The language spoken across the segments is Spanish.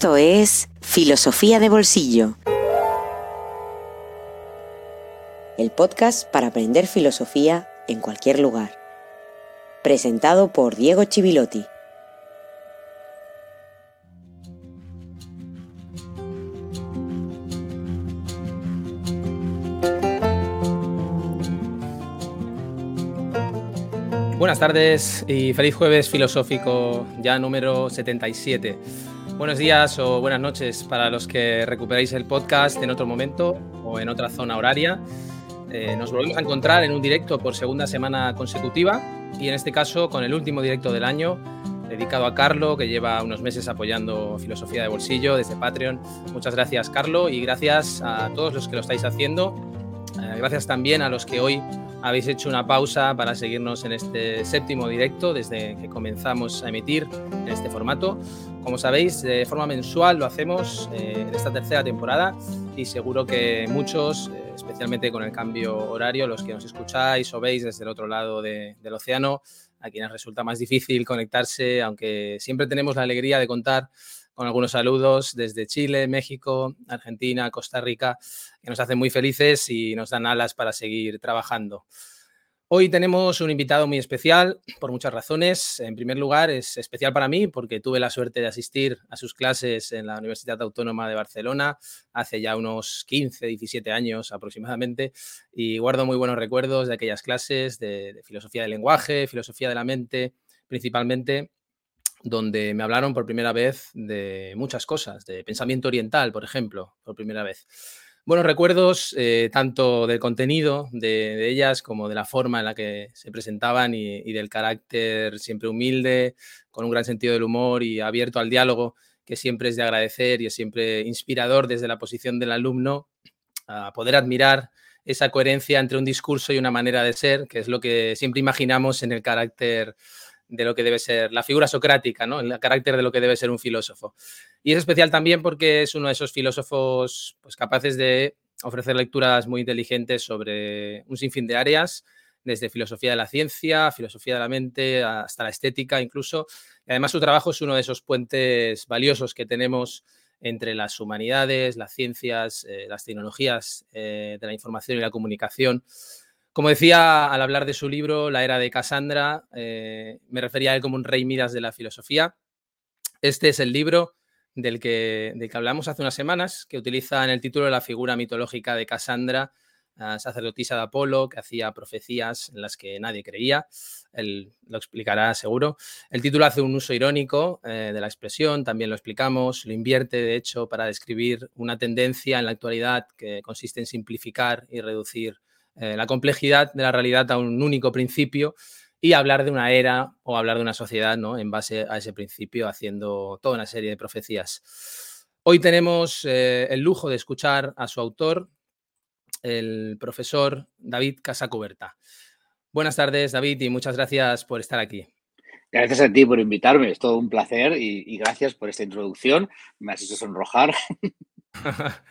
Esto es Filosofía de Bolsillo. El podcast para aprender filosofía en cualquier lugar. Presentado por Diego Chivilotti. Buenas tardes y feliz jueves filosófico ya número 77. Buenos días o buenas noches para los que recuperáis el podcast en otro momento o en otra zona horaria. Eh, nos volvemos a encontrar en un directo por segunda semana consecutiva y en este caso con el último directo del año dedicado a Carlo, que lleva unos meses apoyando Filosofía de Bolsillo desde Patreon. Muchas gracias, Carlo, y gracias a todos los que lo estáis haciendo. Eh, gracias también a los que hoy habéis hecho una pausa para seguirnos en este séptimo directo desde que comenzamos a emitir en este formato. Como sabéis, de forma mensual lo hacemos eh, en esta tercera temporada y seguro que muchos, eh, especialmente con el cambio horario, los que nos escucháis o veis desde el otro lado del océano, a quienes resulta más difícil conectarse, aunque siempre tenemos la alegría de contar con algunos saludos desde Chile, México, Argentina, Costa Rica, que nos hacen muy felices y nos dan alas para seguir trabajando. Hoy tenemos un invitado muy especial por muchas razones. En primer lugar, es especial para mí porque tuve la suerte de asistir a sus clases en la Universidad Autónoma de Barcelona hace ya unos 15, 17 años aproximadamente y guardo muy buenos recuerdos de aquellas clases de, de filosofía del lenguaje, filosofía de la mente, principalmente donde me hablaron por primera vez de muchas cosas, de pensamiento oriental, por ejemplo, por primera vez. Buenos recuerdos eh, tanto del contenido de, ellas como de la forma en la que se presentaban y, del carácter siempre humilde, con un gran sentido del humor y abierto al diálogo, que siempre es de agradecer y es siempre inspirador desde la posición del alumno a poder admirar esa coherencia entre un discurso y una manera de ser, que es lo que siempre imaginamos en el carácter de lo que debe ser la figura socrática, ¿no? el carácter de lo que debe ser un filósofo. Y es especial también porque es uno de esos filósofos pues, capaces de ofrecer lecturas muy inteligentes sobre un sinfín de áreas, desde filosofía de la ciencia, filosofía de la mente, hasta la estética incluso. Y además su trabajo es uno de esos puentes valiosos que tenemos entre las humanidades, las ciencias, eh, las tecnologías eh, de la información y la comunicación. Como decía al hablar de su libro, La era de Cassandra, eh, me refería a él como un rey Midas de la filosofía. Este es el libro del que, del que hablamos hace unas semanas, que utiliza en el título la figura mitológica de Cassandra, sacerdotisa de Apolo, que hacía profecías en las que nadie creía. Él lo explicará seguro. El título hace un uso irónico eh, de la expresión, también lo explicamos, lo invierte, de hecho, para describir una tendencia en la actualidad que consiste en simplificar y reducir eh, la complejidad de la realidad a un único principio y hablar de una era o hablar de una sociedad ¿no? en base a ese principio, haciendo toda una serie de profecías. Hoy tenemos eh, el lujo de escuchar a su autor, el profesor David Casacuberta. Buenas tardes, David, y muchas gracias por estar aquí. Gracias a ti por invitarme, es todo un placer y, y gracias por esta introducción. Me has hecho sonrojar.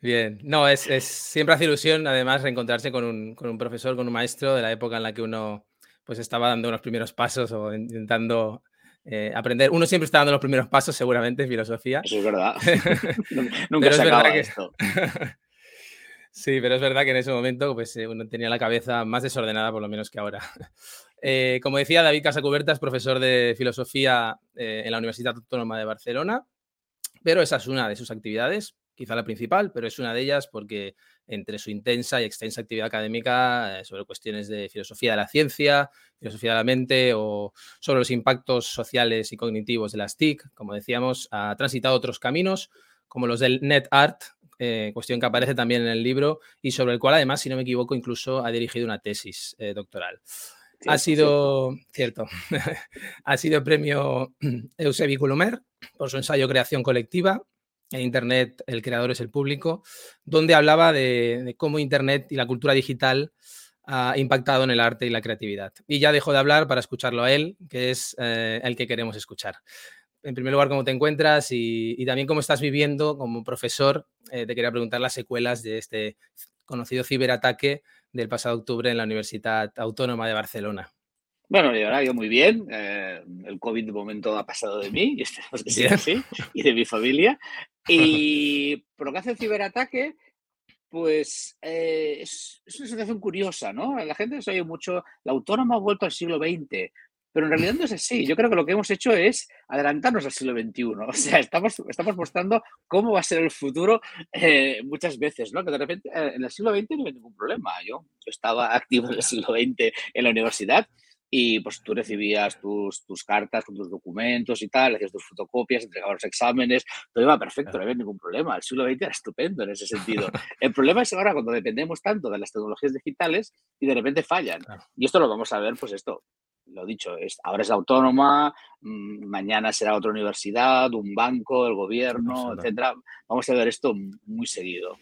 Bien, no, es, siempre hace ilusión además reencontrarse con un, con un, profesor, con un maestro de la época en la que uno pues estaba dando unos primeros pasos o intentando eh, aprender. Uno siempre está dando los primeros pasos, seguramente, en filosofía. Eso es verdad. Nunca se acaba esto. sí, pero es verdad que en ese momento pues, eh, uno tenía la cabeza más desordenada, por lo menos que ahora. Eh, como decía, David Casacuberta es profesor de filosofía en la Universidad Autónoma de Barcelona, pero esa es una de sus actividades quizá la principal, pero es una de ellas porque entre su intensa y extensa actividad académica eh, sobre cuestiones de filosofía de la ciencia, filosofía de la mente o sobre los impactos sociales y cognitivos de las TIC, como decíamos, ha transitado otros caminos como los del net art, eh, cuestión que aparece también en el libro y sobre el cual además, si no me equivoco, incluso ha dirigido una tesis eh, doctoral. ha sido, cierto, ha sido premio Eusebi Colomer por su ensayo Creación Colectiva en Internet el creador es el público, donde hablaba de, cómo Internet y la cultura digital ha impactado en el arte y la creatividad. Y ya dejo de hablar para escucharlo a él, que es eh, el que queremos escuchar. En primer lugar, cómo te encuentras y, también cómo estás viviendo como profesor. Eh, te quería preguntar las secuelas de este conocido ciberataque del pasado octubre en la Universidad Autónoma de Barcelona. Bueno, verdad, yo muy bien. Eh, el COVID de momento ha pasado de mí, y esperemos que siga así, y de mi familia. Y por lo que hace el ciberataque, pues eh, es, una situación curiosa, ¿no? La gente se oye mucho, la autónoma ha vuelto al siglo XX, pero en realidad no es así. Yo creo que lo que hemos hecho es adelantarnos al siglo XXI. O sea, estamos, estamos mostrando cómo va a ser el futuro eh, muchas veces, ¿no? Que de repente en el siglo XX no hay ningún problema. Yo, yo estaba activo en el siglo XX en la universidad y pues tú recibías tus, tus cartas con tus documentos y tal, hacías tus fotocopias, entregabas los exámenes, todo iba perfecto, no había ningún problema. El siglo XX era estupendo en ese sentido. El problema es ahora cuando dependemos tanto de las tecnologías digitales y de repente fallan. Y esto lo vamos a ver, pues esto, lo dicho, es, ahora es autónoma, mm, mañana será otra universidad, un banco, el gobierno, etcétera. Vamos a ver esto muy seguido.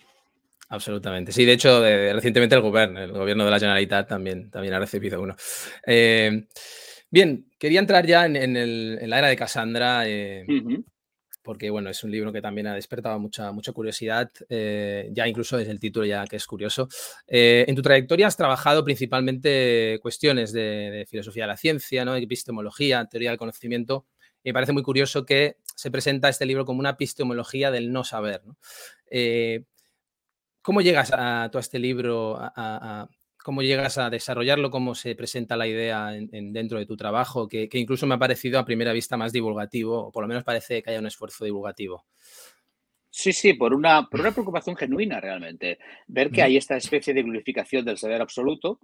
Absolutamente. Sí, de hecho, recientemente el gobierno, el gobierno de la Generalitat también, también ha recibido uno. Eh, bien, quería entrar ya en, la era de Cassandra, eh, porque bueno, es un libro que también ha despertado mucha, mucha curiosidad, eh, ya incluso desde el título ya que es curioso. en tu trayectoria has trabajado principalmente cuestiones de, filosofía de la ciencia, ¿no? epistemología, teoría del conocimiento. Me parece muy curioso que se presenta este libro como una epistemología del no saber. ¿no? ¿Cómo llegas a este libro? ¿Cómo llegas a desarrollarlo? ¿Cómo se presenta la idea en, dentro de tu trabajo? Que, incluso me ha parecido a primera vista más divulgativo, o por lo menos parece que haya un esfuerzo divulgativo. Sí, sí, por una, por una preocupación genuina realmente. Ver que hay esta especie de glorificación del saber absoluto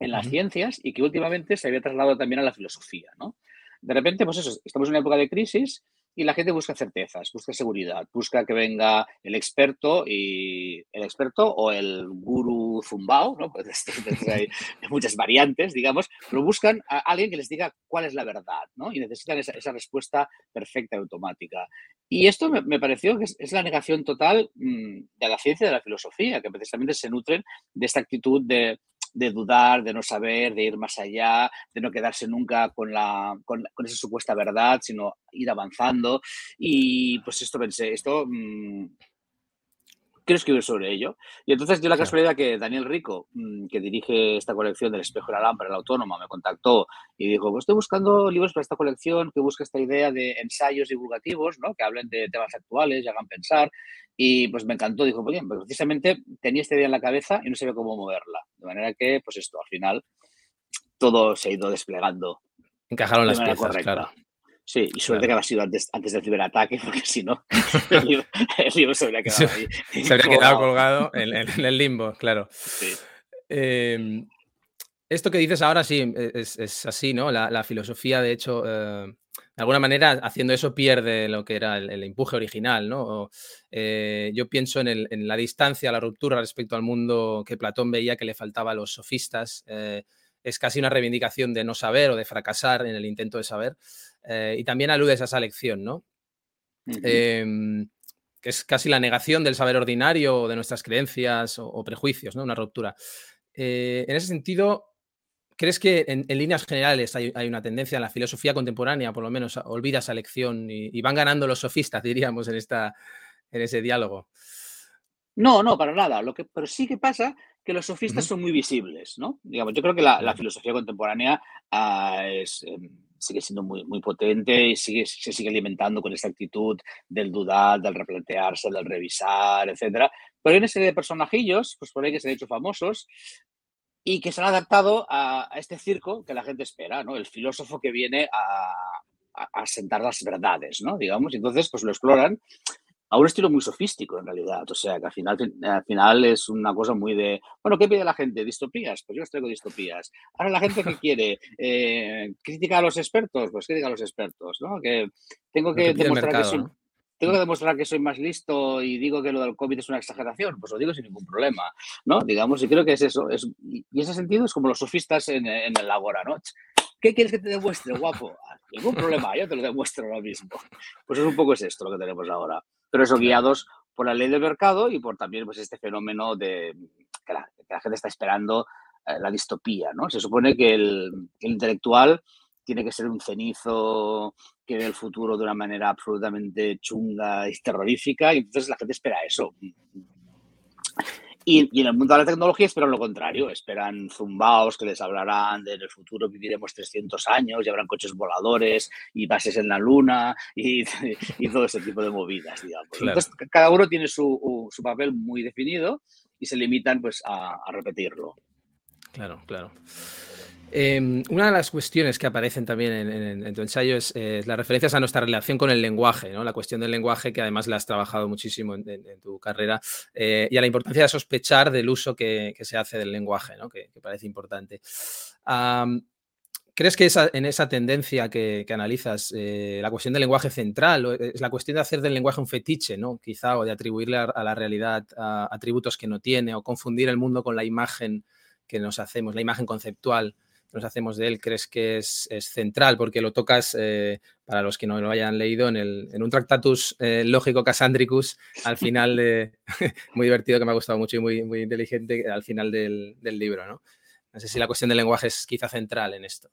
en las ciencias y que últimamente se había trasladado también a la filosofía, ¿no? De repente, pues eso, estamos en una época de crisis y la gente busca certezas, busca seguridad, busca que venga el experto y el experto o el guru zumbao, ¿no? Pues hay muchas variantes, digamos, pero buscan a alguien que les diga cuál es la verdad, ¿no? Y necesitan esa, respuesta perfecta y automática. Y esto me, pareció que es, la negación total mm, de la ciencia y de la filosofía, que precisamente se nutren de esta actitud de de dudar, de no saber, de ir más allá, de no quedarse nunca con, la, con, esa supuesta verdad, sino ir avanzando. Y pues esto pensé, esto mmm, quiero escribir sobre ello. Y entonces dio la casualidad que Daniel Rico, mm, que dirige esta colección del espejo y la lámpara, la autónoma, me contactó y dijo, pues estoy buscando libros para esta colección que busca esta idea de ensayos divulgativos, ¿no? que hablen de temas actuales y hagan pensar. Y pues me encantó, dijo, pues bien, pues precisamente tenía esta idea en la cabeza y no sabía cómo moverla. De manera que, pues esto, al final, todo se ha ido desplegando. Encajaron las piezas, claro. Sí, y suerte que ha sido antes, antes del ciberataque, porque si no, el libro, se habría quedado ahí. Se habría quedado colgado en, el limbo, claro. Em, esto que dices ahora sí, es, así, ¿no? La, filosofía, de hecho, eh, de alguna manera, haciendo eso pierde lo que era el, empuje original, ¿no? Eh, yo pienso en, la distancia, la ruptura respecto al mundo que Platón veía que le faltaba a los sofistas. Eh, es casi una reivindicación de no saber o de fracasar en el intento de saber. Eh, y también aludes a esa lección, ¿no? Em, que es casi la negación del saber ordinario o de nuestras creencias o, prejuicios, ¿no? Una ruptura. en ese sentido, ¿Crees que en, líneas generales hay, una tendencia en la filosofía contemporánea, por lo menos, olvida esa lección y, van ganando los sofistas, diríamos, en, esta, en ese diálogo? No, no, para nada. Lo que, pero sí que pasa que los sofistas son muy visibles, ¿no? Digamos, yo creo que la, filosofía contemporánea ah, es, em, sigue siendo muy, muy potente y sigue, se sigue alimentando con esta actitud del dudar, del replantearse, del revisar, etcétera. Pero hay una serie de personajillos, pues por ahí que se han hecho famosos, y que se han adaptado a, este circo que la gente espera, ¿no? El filósofo que viene a, a, sentar las verdades, ¿no? Digamos, entonces pues lo exploran a un estilo muy sofístico en realidad, o sea que al final, al final es una cosa muy de, bueno, ¿qué pide la gente? ¿Distopías? Pues yo os traigo distopías. Ahora la gente que quiere eh, crítica a los expertos, pues crítica a los expertos, ¿no? Que tengo que, demostrar que soy, tengo que demostrar que soy más listo y digo que lo del COVID es una exageración, pues lo digo sin ningún problema, ¿no? Digamos, y creo que es eso. Es, y ese sentido es como los sofistas en, el Agora, ¿no? ¿Qué quieres que te demuestre, guapo? Ah, ningún problema, yo te lo demuestro ahora mismo. Pues es un poco es esto lo que tenemos ahora. Pero eso guiados por la ley del mercado y por también pues, este fenómeno de que la, gente está esperando eh, la distopía, ¿no? Se supone que el, el intelectual tiene que ser un cenizo que ve el futuro de una manera absolutamente chunga y terrorífica, y entonces la gente espera eso. Y, en el mundo de la tecnología esperan lo contrario, esperan zumbaos que les hablarán de en el futuro viviremos 300 años y habrán coches voladores y bases en la luna y, todo ese tipo de movidas, digamos. Entonces, cada uno tiene su, su, papel muy definido y se limitan pues a, a repetirlo. Claro, claro. Em, una de las cuestiones que aparecen también en, tu ensayo es las referencias a nuestra relación con el lenguaje, ¿no? la cuestión del lenguaje que además la has trabajado muchísimo en, tu carrera eh, y a la importancia de sospechar del uso que, se hace del lenguaje, que, parece importante. ¿Crees que en esa tendencia que, analizas, eh, la cuestión del lenguaje central, es la cuestión de hacer del lenguaje un fetiche, ¿no? quizá, o de atribuirle a, la realidad atributos que no tiene, o confundir el mundo con la imagen que nos hacemos, la imagen conceptual nos hacemos de él, crees que es, central, porque lo tocas, eh, para los que no lo hayan leído, en, el, en un Tractatus eh, Lógico Casandricus, al final, de, muy divertido, que me ha gustado mucho y muy, muy inteligente, al final del, libro, ¿no? No sé si la cuestión del lenguaje es quizá central en esto.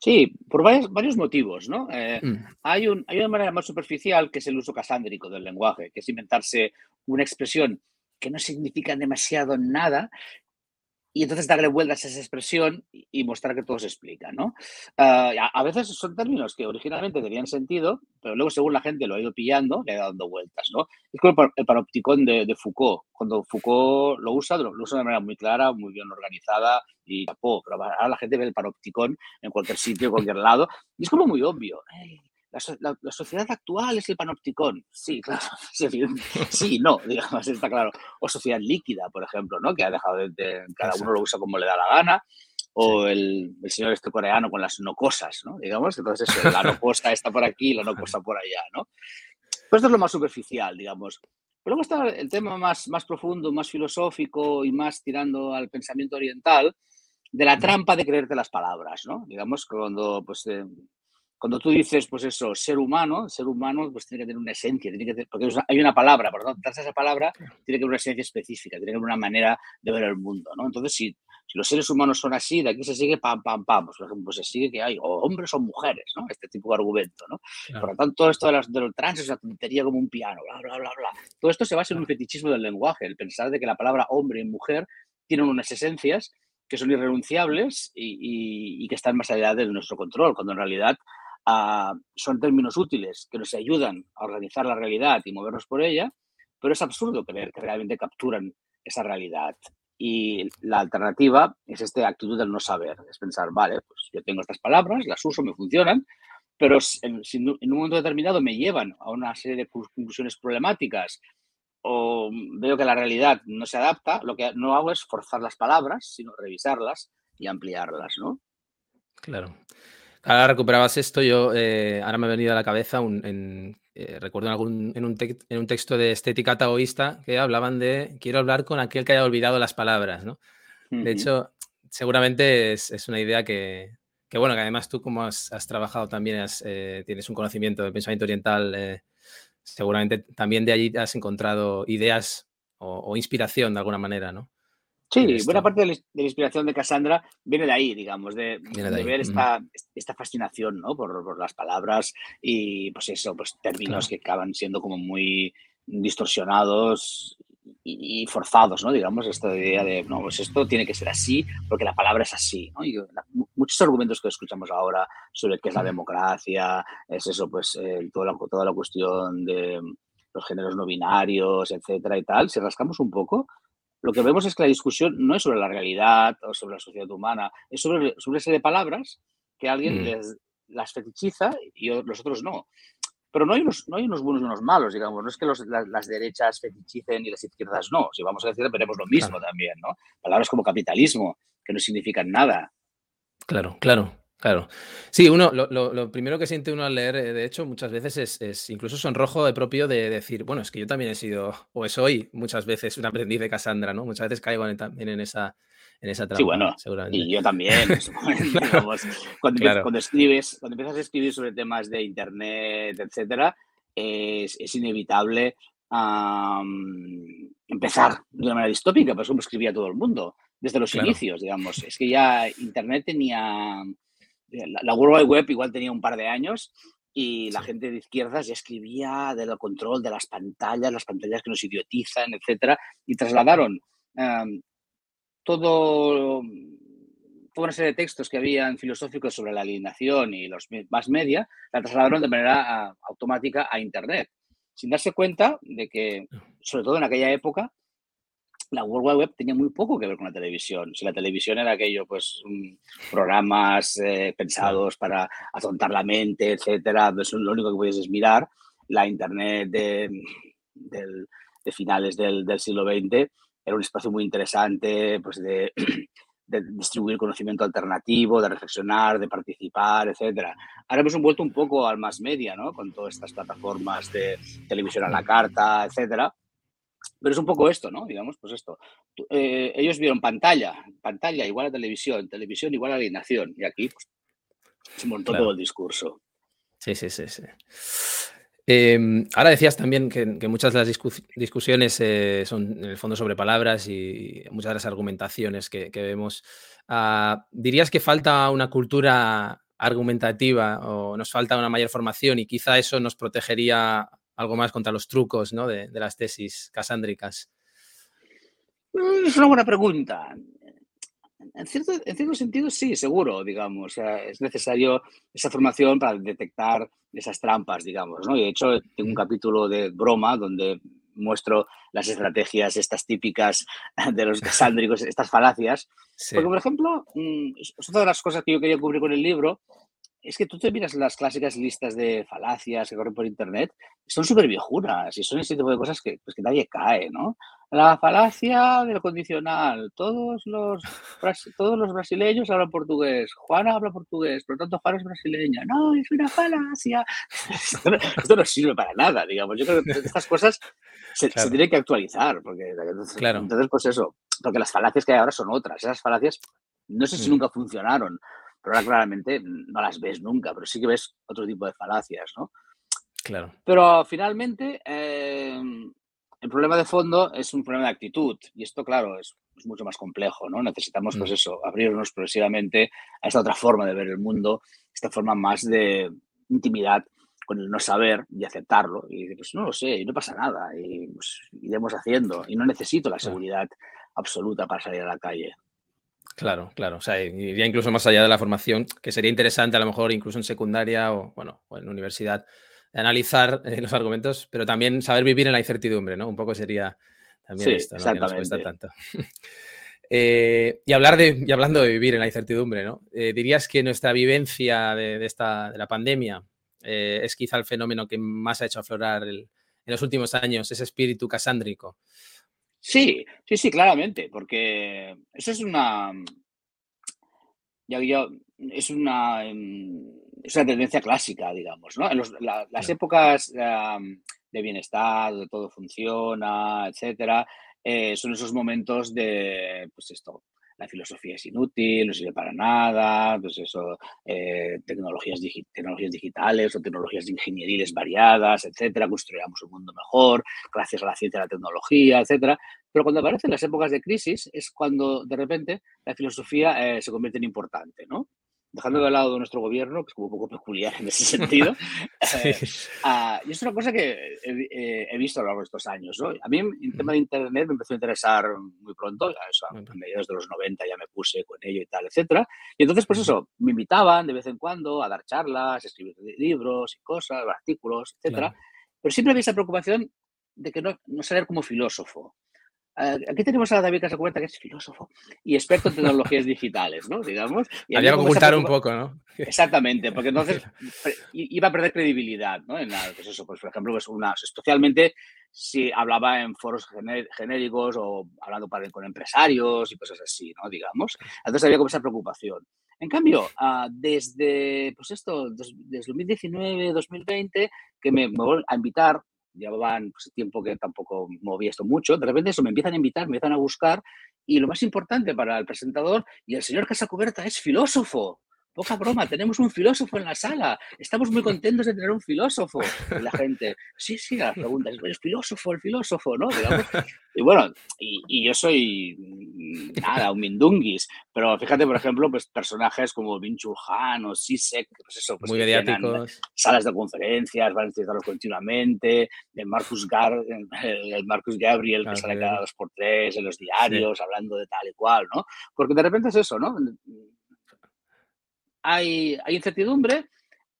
Sí, por varios, varios motivos, ¿no? Eh, mm. hay, un, hay una manera más superficial que es el uso casándrico del lenguaje, que es inventarse una expresión que no significa demasiado nada y entonces darle vueltas a esa expresión y mostrar que todo se explica, ¿no? Ah, a veces son términos que originalmente tenían sentido, pero luego según la gente lo ha ido pillando, le ha ido dando vueltas, ¿no? Es como el, panopticón de, Foucault. Cuando Foucault lo usa, lo, usa de manera muy clara, muy bien organizada y pero ahora la gente ve el panopticón en cualquier sitio, en cualquier lado, y es como muy obvio la, sociedad actual es el panopticón. Sí, claro. Sí, no, digamos, está claro. O sociedad líquida, por ejemplo, ¿no? Que ha dejado de, cada uno lo usa como le da la gana. O el, señor este coreano con las no cosas, ¿no? Digamos, entonces eso, la no cosa está por aquí, la no cosa por allá, ¿no? Pues esto es lo más superficial, digamos. Pero luego está el tema más, más profundo, más filosófico y más tirando al pensamiento oriental, de la trampa de creerte las palabras, ¿no? Digamos, cuando pues, eh, cuando tú dices, pues eso, ser humano, ser humano, pues tiene que tener una esencia, tiene que porque hay una palabra, por lo tanto, esa palabra tiene que tener una esencia específica, tiene que tener una manera de ver el mundo, ¿no? Entonces, si, si los seres humanos son así, de aquí se sigue pam, pam, pam, pues, por ejemplo, se sigue que hay o hombres o mujeres, ¿no? Este tipo de argumento, ¿no? Por lo tanto, todo esto de, las, de los trans es una tontería como un piano, bla, bla, bla, bla. Todo esto se basa en un fetichismo del lenguaje, el pensar de que la palabra hombre y mujer tienen unas esencias que son irrenunciables y, y que están más allá de nuestro control, cuando en realidad son términos útiles que nos ayudan a organizar la realidad y movernos por ella, pero es absurdo creer que realmente capturan esa realidad. Y la alternativa es esta actitud del no saber, es pensar, vale, pues yo tengo estas palabras, las uso, me funcionan, pero si en un momento determinado me llevan a una serie de conclusiones problemáticas o veo que la realidad no se adapta, lo que no hago es forzar las palabras, sino revisarlas y ampliarlas, ¿no? Claro. Ahora recuperabas esto, yo eh, ahora me ha venido a la cabeza un, en, eh, recuerdo en, algún, en, un en, un texto de estética taoísta que hablaban de quiero hablar con aquel que haya olvidado las palabras, ¿no? De hecho, seguramente es, es, una idea que, que, bueno, que además tú como has, has trabajado también, eh, tienes un conocimiento del pensamiento oriental, seguramente también de allí has encontrado ideas o, o inspiración de alguna manera, ¿no? Sí, buena parte de la, inspiración de Cassandra viene de ahí, digamos, de, ver esta, esta, fascinación ¿no? por, las palabras y pues eso, pues términos que acaban siendo como muy distorsionados y, forzados, ¿no? Digamos, esta idea de, no, pues esto tiene que ser así porque la palabra es así, ¿no? Y muchos argumentos que escuchamos ahora sobre qué es la democracia, es eso, pues eh, toda, la, toda la cuestión de los géneros no binarios, etcétera y tal, si rascamos un poco, lo que vemos es que la discusión no es sobre la realidad o sobre la sociedad humana, es sobre, sobre serie de palabras que alguien mm. les, las fetichiza y los otros no. Pero no hay, unos, no hay unos buenos y unos malos, digamos. No es que las, derechas fetichicen y las izquierdas no. Si vamos a decir, veremos lo mismo también, ¿no? Palabras como capitalismo, que no significan nada. Claro, claro. Claro. Sí, uno, lo, primero que siente uno al leer, eh, de hecho, muchas veces es, es, incluso sonrojo de propio de decir, bueno, es que yo también he sido, o soy muchas veces un aprendiz de Cassandra, ¿no? Muchas veces caigo también en esa, en esa trampa. Sí, bueno, seguramente. y yo también. cuando, escribes, cuando empiezas a escribir sobre temas de Internet, etcétera, es, es inevitable empezar de una manera distópica, pues como escribía todo el mundo, desde los inicios, digamos. Es que ya Internet tenía la, World Wide Web igual tenía un par de años y la gente de izquierdas ya escribía del control de las pantallas, las pantallas que nos idiotizan, etcétera, y trasladaron em, todo, toda una serie de textos que habían filosóficos sobre la alienación y los más media, la trasladaron de manera ah, automática a Internet, sin darse cuenta de que, sobre todo en aquella época, la World Wide Web tenía muy poco que ver con la televisión. Si la televisión era aquello, pues programas eh, pensados para atontar la mente, etcétera, pues lo único que puedes es mirar. La Internet de, de finales del, del, siglo XX era un espacio muy interesante pues de, de, distribuir conocimiento alternativo, de reflexionar, de participar, etcétera. Ahora hemos vuelto un poco al más media, ¿no? Con todas estas plataformas de televisión a la carta, etcétera pero es un poco esto, ¿no? Digamos, pues esto. Eh, ellos vieron pantalla, pantalla igual a televisión, televisión igual a alienación. Y aquí pues, se montó todo el discurso. Sí, sí, sí, sí. Em, ahora decías también que, muchas de las discusiones eh, son en el fondo sobre palabras y muchas de las argumentaciones que, vemos. Ah, ¿Dirías que falta una cultura argumentativa o nos falta una mayor formación y quizá eso nos protegería algo más contra los trucos ¿no? de, las tesis casándricas? Mm, es una buena pregunta. En cierto, en cierto sentido, sí, seguro, digamos. es necesario esa formación para detectar esas trampas, digamos. ¿no? Y de hecho, tengo un capítulo de broma donde muestro las estrategias estas típicas de los casándricos, estas falacias. Porque, por ejemplo, mm, es otra de las cosas que yo quería cubrir con el libro, es que tú te miras las clásicas listas de falacias que corren por internet, son súper viejunas y son ese tipo de cosas que, pues, que nadie cae, ¿no? La falacia del condicional. Todos los, todos los brasileños hablan portugués. Juana habla portugués, por lo tanto Juana es brasileña. No, es una falacia. Esto no, sirve para nada, digamos. Yo creo que estas cosas se, tienen que actualizar, porque claro. entonces, pues eso, porque las falacias que hay ahora son otras. Esas falacias no sé si mm. nunca funcionaron, pero ahora claramente no las ves nunca, pero sí que ves otro tipo de falacias, ¿no? Claro. Pero finalmente, eh, el problema de fondo es un problema de actitud y esto, claro, es, mucho más complejo, ¿no? Necesitamos, pues mm. eso, abrirnos progresivamente a esta otra forma de ver el mundo, esta forma más de intimidad con el no saber y aceptarlo. Y pues no lo sé, y no pasa nada, y pues, iremos haciendo, y no necesito la seguridad absoluta para salir a la calle. Claro, claro. O sea, iría incluso más allá de la formación, que sería interesante a lo mejor incluso en secundaria o, bueno, o en universidad, analizar eh, los argumentos, pero también saber vivir en la incertidumbre, ¿no? Un poco sería también esto, ¿no? Exactamente. tanto. Eh, y, hablar de, y hablando de vivir en la incertidumbre, ¿no? Eh, ¿Dirías que nuestra vivencia de, esta, de la pandemia es quizá el fenómeno que más ha hecho aflorar en los últimos años ese espíritu casándrico? Sí, sí, sí, claramente, porque eso es una. Ya, es una, em, es una tendencia clásica, digamos, ¿no? En las épocas de bienestar, donde todo funciona, etcétera, eh, son esos momentos de, pues esto, la filosofía es inútil, no sirve para nada, pues eso, eh, tecnologías, tecnologías digitales o tecnologías ingenieriles variadas, etcétera, construyamos un mundo mejor gracias a la ciencia y la tecnología, etcétera. Pero cuando aparecen las épocas de crisis es cuando de repente la filosofía eh, se convierte en importante, ¿no? Dejando de lado nuestro gobierno, que es como un poco peculiar en ese sentido. Eh, ah, y es una cosa que he, visto a lo largo de estos años. ¿no? A mí el tema de Internet me empezó a interesar muy pronto, eso, a mediados de los 90 ya me puse con ello y tal, etcétera. Y entonces, pues eso, me invitaban de vez en cuando a dar charlas, a escribir libros y cosas, artículos, etcétera. Pero siempre había esa preocupación de que no, no saber como filósofo. Aquí tenemos a David Casacuberta, que es filósofo y experto en tecnologías digitales, ¿no? Digamos. Y Había que ocultar un poco, ¿no? Exactamente, porque entonces iba a perder credibilidad, ¿no? En pues eso, pues por ejemplo, pues una, especialmente si hablaba en foros genéricos o hablando para, con empresarios y cosas así, ¿no? Digamos. Entonces había como esa preocupación. En cambio, ah, desde, pues esto, desde 2019, 2020, que me, me vuelven a invitar llevaban pues, tiempo que tampoco movía esto mucho, de repente eso me empiezan a invitar, me empiezan a buscar y lo más importante para el presentador, y el señor Casacuberta es filósofo. Poca broma, tenemos un filósofo en la sala, estamos muy contentos de tener un filósofo. Y la gente, sí, sí, las preguntas, es filósofo, el filósofo, ¿no? Y bueno, y, yo soy mm, nada, un mindunguis, pero fíjate, por ejemplo, pues personajes como Vinchul Han o Sisek, pues eso, pues muy mediáticos. Salas de conferencias, van a citarlos continuamente, el Marcus, Gar, el Marcus Gabriel, que sale cada dos por tres en los diarios, hablando de tal y cual, ¿no? Porque de repente es eso, ¿no? Hay, hay incertidumbre,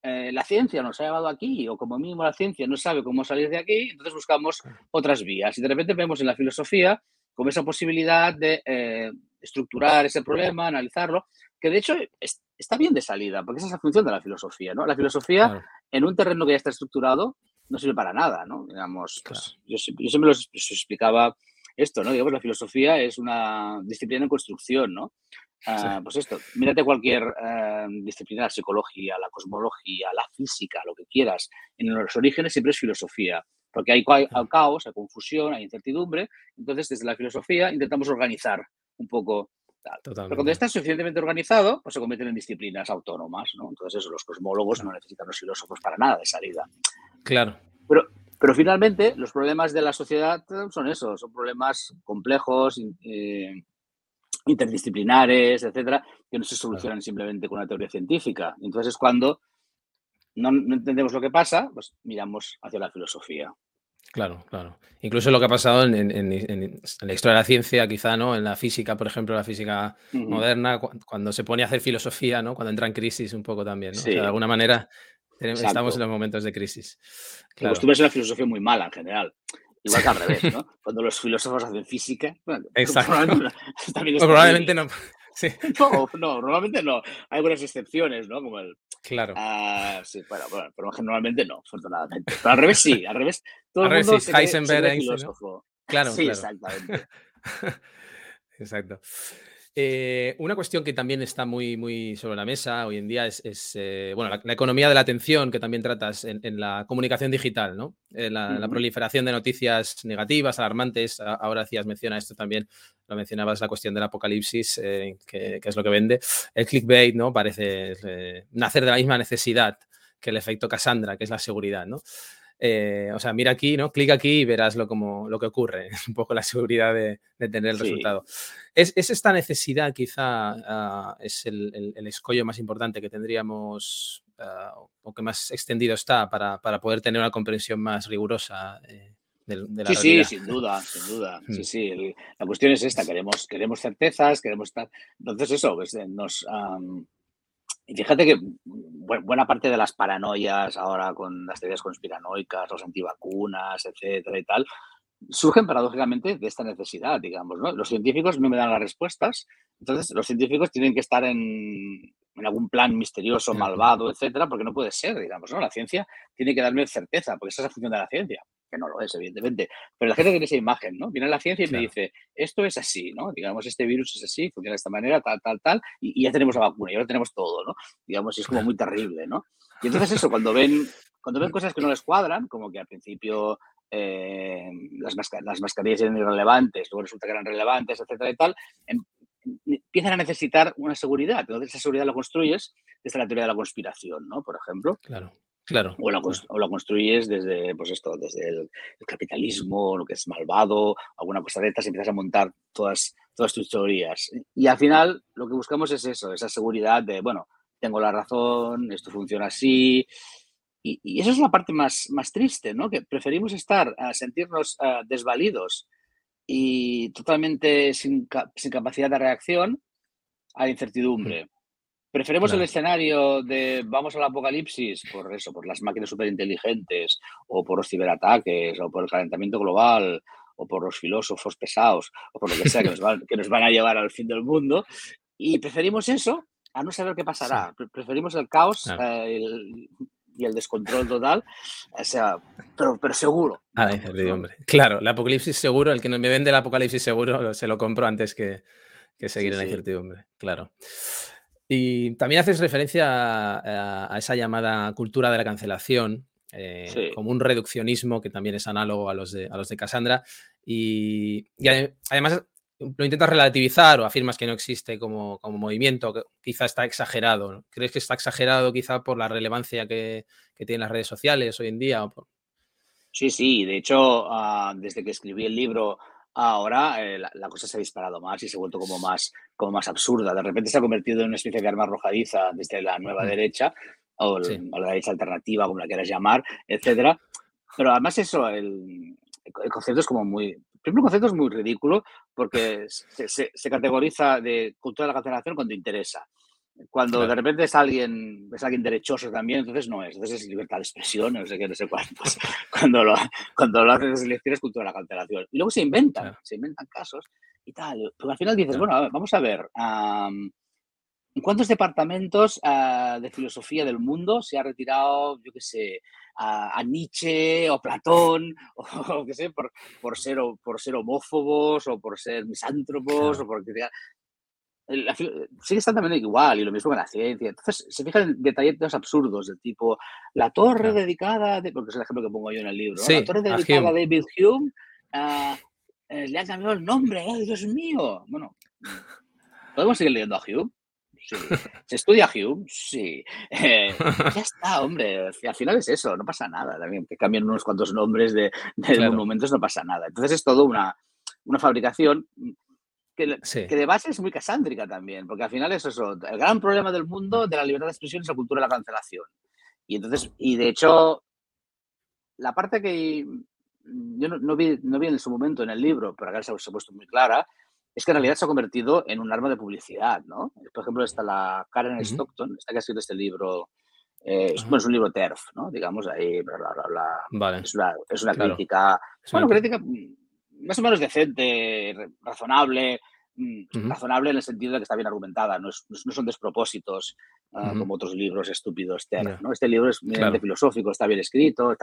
eh, la ciencia nos ha llevado aquí, o como mínimo la ciencia no sabe cómo salir de aquí, entonces buscamos otras vías. Y de repente vemos en la filosofía como esa posibilidad de eh, estructurar ese problema, analizarlo, que de hecho está bien de salida, porque esa es la función de la filosofía, ¿no? La filosofía, en un terreno que ya está estructurado, no sirve para nada, ¿no? Digamos, pues, yo, yo, siempre los, explicaba esto, ¿no? Digamos, la filosofía es una disciplina en construcción, ¿no? Ah, pues esto, mírate cualquier eh, disciplina, la psicología, la cosmología, la física, lo que quieras. En los orígenes siempre es filosofía, porque hay, caos, hay confusión, hay incertidumbre. Entonces, desde la filosofía intentamos organizar un poco tal. Pero cuando está suficientemente organizado, pues se convierten en disciplinas autónomas, ¿no? Entonces, eso, los cosmólogos no necesitan los filósofos para nada de salida. Claro. Pero, pero finalmente, los problemas de la sociedad son esos, son problemas complejos, eh, interdisciplinares, etcétera, que no se solucionan simplemente con una teoría científica. Entonces, cuando no, entendemos lo que pasa, pues miramos hacia la filosofía. Claro, claro. Incluso lo que ha pasado en, la historia de la ciencia, quizá, ¿no? En la física, por ejemplo, la física moderna, cuando se pone a hacer filosofía, ¿no? Cuando entra en crisis un poco también, ¿no? de alguna manera estamos en los momentos de crisis. Claro. Pues tú ves una filosofía muy mala en general. Igual que al revés, ¿no? Cuando los filósofos hacen física. Exacto. Probablemente, no. No, no, normalmente no. Hay algunas excepciones, ¿no? Como el. Claro. Ah, sí, bueno, bueno, pero normalmente no, afortunadamente. Pero al revés sí, al revés. Todo al el mundo revés, sí, Heisenberg, filósofo. Claro, sí, claro. exactamente. Exacto. Eh, una cuestión que también está muy, muy sobre la mesa hoy en día es, eh, bueno, la, economía de la atención que también tratas en, la comunicación digital, ¿no? Eh, la, proliferación de noticias negativas, alarmantes. ahora hacías mención a esto también, lo mencionabas, la cuestión del apocalipsis, que, es lo que vende. El clickbait, ¿no? Parece nacer de la misma necesidad que el efecto Cassandra, que es la seguridad, ¿no? Eh, o sea, mira aquí, ¿no? Clic aquí y verás lo, como, lo que ocurre. Es un poco la seguridad de, tener el resultado. ¿Es, esta necesidad quizá ah, es el, escollo más importante que tendríamos ah, o que más extendido está para, poder tener una comprensión más rigurosa eh, de, la sí, Sí, sin duda, sin duda. Sí, mm. sí. la cuestión es esta, queremos, queremos certezas, queremos estar... Entonces eso, pues, eh, nos... Y fíjate que buena parte de las paranoias ahora con las teorías conspiranoicas, los antivacunas, etcétera y tal, surgen paradójicamente de esta necesidad, digamos, ¿no? Los científicos no me dan las respuestas, entonces los científicos tienen que estar en, algún plan misterioso, malvado, etcétera, porque no puede ser, digamos, ¿no? La ciencia tiene que darme certeza, porque esa es la función de la ciencia que no lo es, evidentemente, pero la gente tiene esa imagen, ¿no? Viene la ciencia y me dice, esto es así, ¿no? Digamos, este virus es así, funciona de esta manera, tal, tal, tal, y, ya tenemos la vacuna, y ahora tenemos todo, ¿no? Digamos, y es como muy terrible, ¿no? Y entonces eso, cuando ven, cuando ven cosas que no les cuadran, como que al principio eh, las, las, mascarillas eran irrelevantes, luego resulta que eran relevantes, etcétera y tal, em, empiezan a necesitar una seguridad. Entonces, esa seguridad la construyes desde la teoría de la conspiración, ¿no? Por ejemplo. Claro. Claro. O la, construyes desde, pues esto, desde el, capitalismo, lo que es malvado, alguna cosa de estas, empiezas a montar todas, todas tus teorías. Y al final lo que buscamos es eso, esa seguridad de, bueno, tengo la razón, esto funciona así. Y, y esa es la parte más, más triste, ¿no? Que preferimos estar, a sentirnos desvalidos y totalmente sin, sin capacidad de reacción a la incertidumbre. Preferimos el escenario de vamos al apocalipsis por eso, por las máquinas superinteligentes, o por los ciberataques, o por el calentamiento global, o por los filósofos pesados, o por lo que sea que nos, van, a llevar al fin del mundo. Y preferimos eso a no saber qué pasará. Preferimos el caos eh, y el descontrol total, o sea, pero, pero seguro. Ah, Claro, el apocalipsis seguro, el que me vende el apocalipsis seguro se lo compro antes que, seguir en la incertidumbre, claro. Y también haces referencia a, esa llamada cultura de la cancelación, eh, como un reduccionismo que también es análogo a los de, a los de Cassandra. Y, además lo intentas relativizar o afirmas que no existe como, como movimiento, que quizá está exagerado. ¿Crees que está exagerado quizá por la relevancia que, tienen las redes sociales hoy en día? Sí, sí, de hecho, ah, desde que escribí el libro ahora eh, la, cosa se ha disparado más y se ha vuelto como más, como más absurda. De repente se ha convertido en una especie de arma arrojadiza desde la nueva mm. derecha o, la derecha alternativa, como la quieras llamar, etcétera. Pero además eso, el, el concepto es como muy, Primero, un concepto es muy ridículo porque se, categoriza de cultura de la cancelación cuando interesa. Cuando de repente es alguien, es alguien derechoso también, entonces no es. Entonces es libertad de expresión, no sé qué, no sé cuántos. cuando lo, cuando lo haces elecciones, cultura de la cancelación. Y luego se inventan, se inventan casos y tal. Pero al final dices, bueno, vamos a ver. ¿En cuántos departamentos ah, de filosofía del mundo se ha retirado, yo qué sé, a, Nietzsche o Platón, o, qué sé, por, por, ser, por ser homófobos o por ser misántropos o por sigue estando también igual y lo mismo con la ciencia. Entonces se fijan en detalles absurdos del tipo la torre dedicada, porque es el ejemplo que pongo yo en el libro, la torre dedicada a, David Hume ah, eh, le ha cambiado el nombre, ¡ay, Dios mío! Bueno, ¿podemos seguir leyendo a Hume? Sí. ¿Se estudia Hume? Sí. Eh, ya está, hombre. Al final es eso, no pasa nada. También que cambien unos cuantos nombres de, monumentos no pasa nada. Entonces es todo una, una fabricación que, que, de base es muy casándrica también, porque al final es eso. El gran problema del mundo de la libertad de expresión es la cultura de la cancelación. Y entonces, y de hecho, la parte que yo no, vi, no vi en su momento en el libro, pero acá se ha puesto muy clara, es que en realidad se ha convertido en un arma de publicidad, ¿no? Por ejemplo, está la Karen Stockton, esta que ha escrito este libro, eh, es, bueno, es un libro TERF, ¿no? Digamos, ahí, bla, bla, bla, Vale. Es una, es una crítica, bueno, crítica más o menos decente, razonable, mm, razonable en el sentido de que está bien argumentada, no, no son despropósitos ah, como otros libros estúpidos TERF, ¿no? Este libro es muy filosófico, está bien escrito,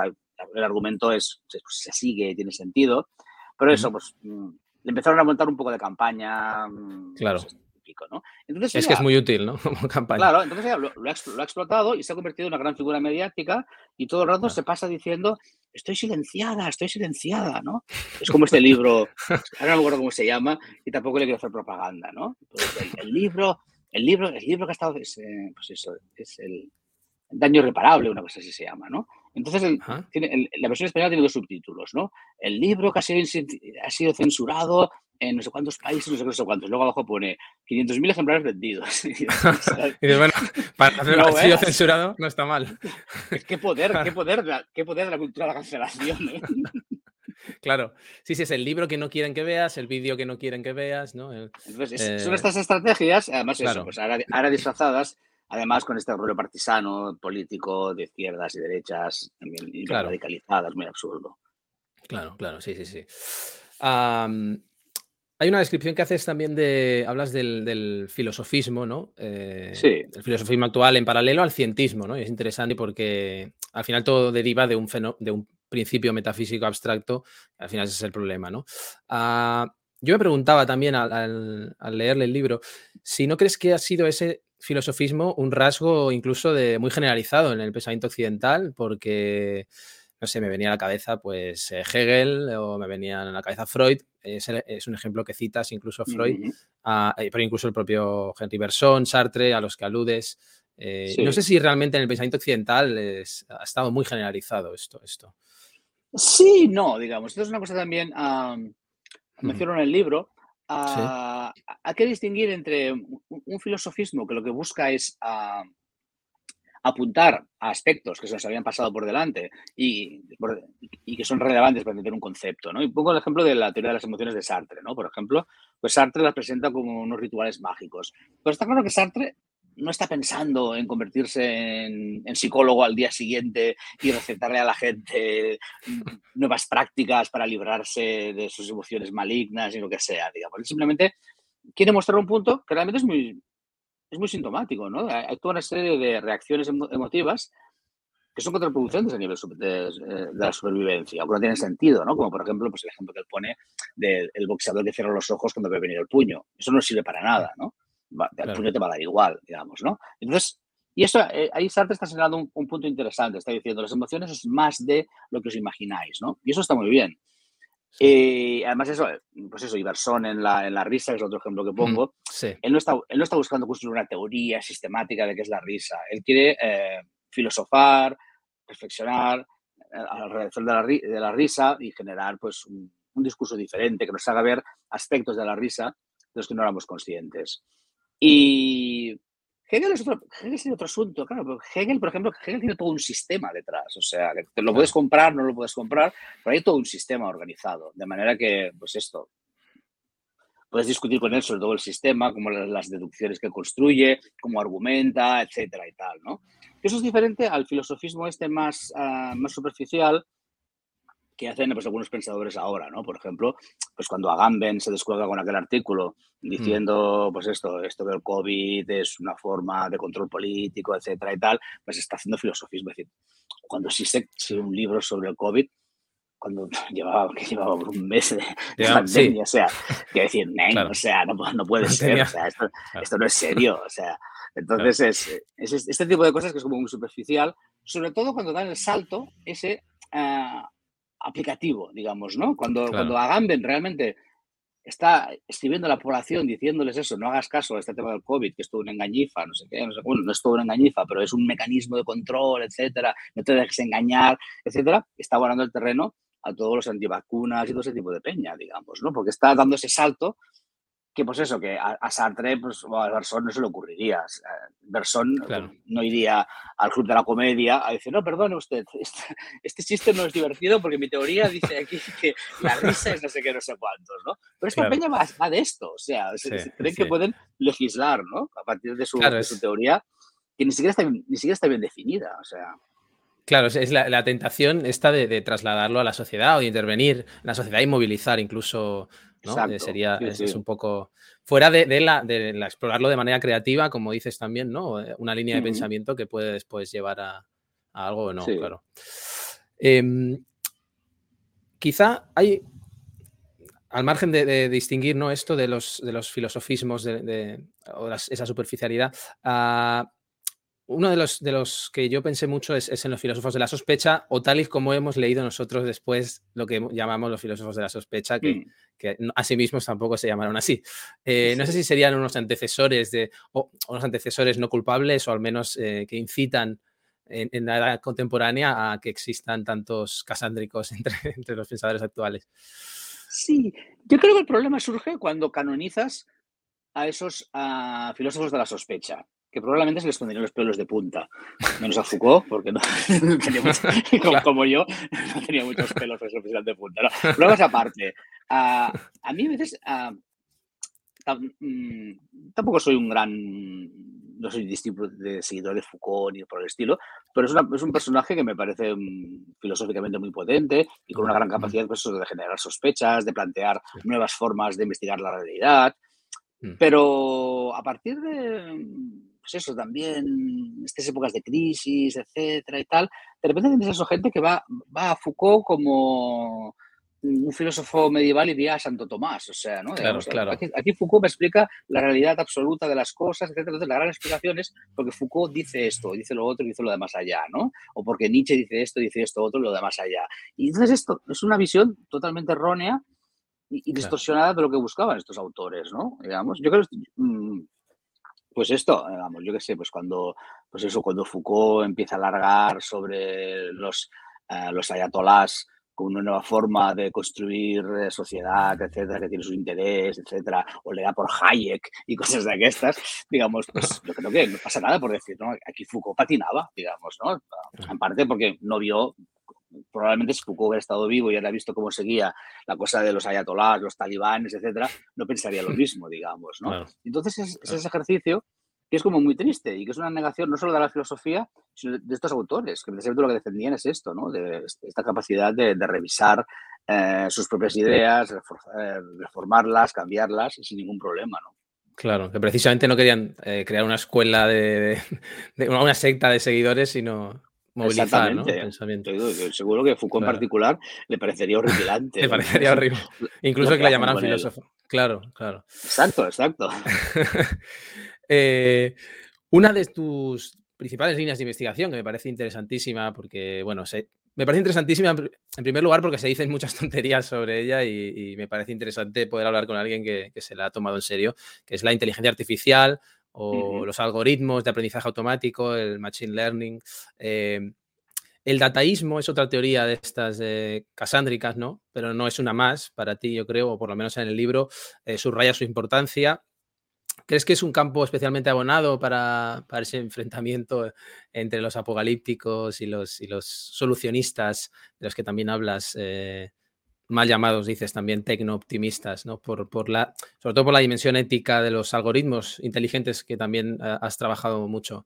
el argumento es, se, se, sigue, tiene sentido, pero eso, pues mm, le empezaron a montar un poco de campaña. Mm, claro. ¿no? Entonces, es que es muy útil, ¿no? Como campaña. Claro, entonces ya lo, ha, explotado y se ha convertido en una gran figura mediática y todo el rato se pasa diciendo, estoy silenciada, estoy silenciada, ¿no? Es como este libro, ahora no me acuerdo cómo se llama y tampoco le quiero hacer propaganda, ¿no? el, libro, el libro, el libro que ha estado, es, eh, pues eso, es el daño reparable, una cosa así se llama, ¿no? Entonces, tiene, la versión española tiene dos subtítulos, ¿no? El libro que ha sido, censurado en no sé cuántos países, no sé, no sé cuántos. Luego abajo pone 500.000 ejemplares vendidos. y dices, bueno, para hacer no, ha sido censurado no está mal. qué poder, qué poder, qué poder de la cultura de la cancelación, ¿eh? Claro, sí, sí, es el libro que no quieren que veas, el vídeo que no quieren que veas, ¿no? Entonces, son eh, estas estrategias, además eso, pues ahora, ahora disfrazadas Además, con este rollo partisano, político, de izquierdas y derechas, también radicalizadas, muy absurdo. Claro, claro, sí, sí, sí. hay una descripción que haces también de. Hablas del, filosofismo, ¿no? Eh, sí. El filosofismo actual en paralelo al cientismo, ¿no? Y es interesante porque al final todo deriva de un, de un principio metafísico abstracto. Al final ese es el problema, ¿no? Ah, yo me preguntaba también al, leerle el libro si no crees que ha sido ese filosofismo un rasgo incluso de muy generalizado en el pensamiento occidental, porque, no sé, me venía a la cabeza pues eh, Hegel o me venía a la cabeza Freud, es, es un ejemplo que citas incluso Freud, eh, pero incluso el propio Henry Bergson, Sartre, a los que aludes. Eh, no sé si realmente en el pensamiento occidental ha estado muy generalizado esto. esto. Sí, no, digamos. Esto es una cosa también, menciono en el libro, hay que distinguir entre un, filosofismo que lo que busca es apuntar a aspectos que se nos habían pasado por delante y, y, que son relevantes para entender un concepto. ¿no? Y pongo el ejemplo de la teoría de las emociones de Sartre. ¿no? Por ejemplo, pues Sartre las presenta como unos rituales mágicos. Pero está claro que Sartre no está pensando en convertirse en, psicólogo al día siguiente y recetarle a la gente nuevas prácticas para librarse de sus emociones malignas y lo que sea, digamos. Simplemente quiere mostrar un punto que realmente es muy, es muy sintomático, ¿no? Hay toda una serie de reacciones emotivas que son contraproducentes a nivel de, la supervivencia, aunque no tienen sentido, ¿no? Como por ejemplo, pues el ejemplo que él pone del boxeador que cierra los ojos cuando ve venir el puño. Eso no sirve para nada, ¿no? El puño te va a dar igual, digamos, ¿no? Entonces, y eso, eh, ahí Sartre está señalando un, punto interesante, está diciendo, las emociones es más de lo que os imagináis, ¿no? Y eso está muy bien. Y además eso, pues eso, Iverson en la, en la risa, que es otro ejemplo que mm, pongo, él, no está, él no está buscando construir una teoría sistemática de qué es la risa. Él quiere eh, filosofar, reflexionar eh, alrededor de la, de la risa y generar pues un, un, discurso diferente que nos haga ver aspectos de la risa de los que no éramos conscientes. Y Hegel es otro, Hegel es otro asunto, claro, pero Hegel, por ejemplo, Hegel tiene todo un sistema detrás, o sea, te lo puedes comprar, no lo puedes comprar, pero hay todo un sistema organizado, de manera que, pues esto, puedes discutir con él sobre todo el sistema, como las deducciones que construye, cómo argumenta, etcétera y tal, ¿no? Eso es diferente al filosofismo este más, uh, más superficial, que hacen pues, algunos pensadores ahora, ¿no? Por ejemplo, pues cuando Agamben se descuelga con aquel artículo mm. diciendo, pues esto, esto del COVID es una forma de control político, etcétera y tal, pues está haciendo filosofismo. Es decir, cuando existe un libro sobre el COVID, cuando llevaba, que llevaba un mes de, pandemia, o sea, que decir, o sea, no, no puede ser, o sea, esto, esto, no es serio, o sea, entonces es, es, este tipo de cosas que es como muy superficial, sobre todo cuando dan el salto ese uh, aplicativo, digamos, ¿no? Cuando, cuando Agamben realmente está escribiendo a la población diciéndoles eso, no hagas caso a este tema del COVID, que es todo una engañifa, no sé qué, no sé, bueno, no es todo una engañifa, pero es un mecanismo de control, etcétera, no te dejes engañar, etcétera, está guardando el terreno a todos los antivacunas y todo ese tipo de peña, digamos, ¿no? Porque está dando ese salto que pues eso, que a, Sartre pues, o a Bersón no se le ocurriría. Bersón no iría al Club de la Comedia a decir, no, perdone usted, este, este, chiste no es divertido porque mi teoría dice aquí que la risa es no sé qué, no sé cuántos, ¿no? Pero esta peña va, de esto, o sea, creen que pueden legislar, ¿no? A partir de su, teoría, que ni siquiera, está, ni siquiera está bien definida, o sea... Claro, es la, tentación esta de, trasladarlo a la sociedad o de intervenir en la sociedad y movilizar incluso eh, sería Es, un poco fuera de, la, de, explorarlo de manera creativa, como dices también, ¿no? Eh, una línea de pensamiento que puede después llevar a, algo o no, claro. Em, quizá hay, al margen de, distinguir ¿no? esto de los, de los filosofismos de, o esa superficialidad, uh, uno de los, de los que yo pensé mucho es, en los filósofos de la sospecha, o tal y como hemos leído nosotros después lo que llamamos los filósofos de la sospecha, que, mm. que a sí mismos tampoco se llamaron así. Eh, no sé si serían unos antecesores de, o unos antecesores no culpables, o al menos eh, que incitan en, la edad contemporánea a que existan tantos casándricos entre, entre los pensadores actuales. Sí, yo creo que el problema surge cuando canonizas a esos filósofos de la sospecha que probablemente se les pondrían los pelos de punta. Menos a Foucault, porque no, como, yo, no tenía muchos pelos de punta. No. esa aparte, a mí a veces mm, tampoco soy un gran, no soy discípulo de seguidor de Foucault ni por el estilo, pero es, es un personaje que me parece mm, filosóficamente muy potente y con una gran capacidad pues, de generar sospechas, de plantear nuevas formas de investigar la realidad. Mm. Pero a partir de pues eso, también estas épocas de crisis, etcétera y tal, de repente tienes a esa gente que va, va a Foucault como un filósofo medieval iría a Santo Tomás, o sea, ¿no? Claro, claro. Aquí, Foucault me explica la realidad absoluta de las cosas, etcétera. Entonces, la gran explicación es porque Foucault dice esto, dice lo otro, dice lo de más allá, ¿no? O porque Nietzsche dice esto, dice esto otro, lo de más allá. Y entonces esto es una visión totalmente errónea y, distorsionada de lo que buscaban estos autores, ¿no? Digamos, yo creo que mm, pues esto, vamos, yo qué sé, pues cuando, pues eso, cuando Foucault empieza a alargar sobre los, eh, los ayatolás con una nueva forma de construir eh, sociedad, etcétera, que tiene su interés, etcétera, o le da por Hayek y cosas de estas, digamos, pues yo creo que no pasa nada por decir, ¿no? Aquí Foucault patinaba, digamos, ¿no? En parte porque no vio probablemente si Foucault hubiera estado vivo y hubiera visto cómo seguía la cosa de los ayatolás, los talibanes, etcétera, no pensaría lo mismo, digamos, ¿no? Entonces es, ese ejercicio que es como muy triste y que es una negación no solo de la filosofía, sino de estos autores, que precisamente lo que defendían es esto, ¿no? De esta capacidad de, revisar eh, sus propias ideas, eh, reformarlas, cambiarlas sin ningún problema, ¿no? Claro, que precisamente no querían eh, crear una escuela de, una secta de seguidores, sino movilizar, ¿no? Pensamiento. Seguro que Foucault en particular le parecería horripilante. le parecería horrible. Incluso que la llamaran filósofo. Claro, claro. Exacto, exacto. Eh, una de tus principales líneas de investigación, que me parece interesantísima, porque, bueno, sé, me parece interesantísima, en primer lugar, porque se dicen muchas tonterías sobre ella y, me parece interesante poder hablar con alguien que, se la ha tomado en serio, que es la inteligencia artificial o los algoritmos de aprendizaje automático, el machine learning. Eh, el dataísmo es otra teoría de estas casándricas, ¿no? Pero no es una más para ti, yo creo, o por lo menos en el libro eh, subraya su importancia ¿Crees que es un campo especialmente abonado para, ese enfrentamiento entre los apocalípticos y los, y los solucionistas, de los que también hablas, eh, mal llamados, dices también tecno-optimistas, ¿no? Por, por la, sobre todo por la dimensión ética de los algoritmos inteligentes que también eh, has trabajado mucho?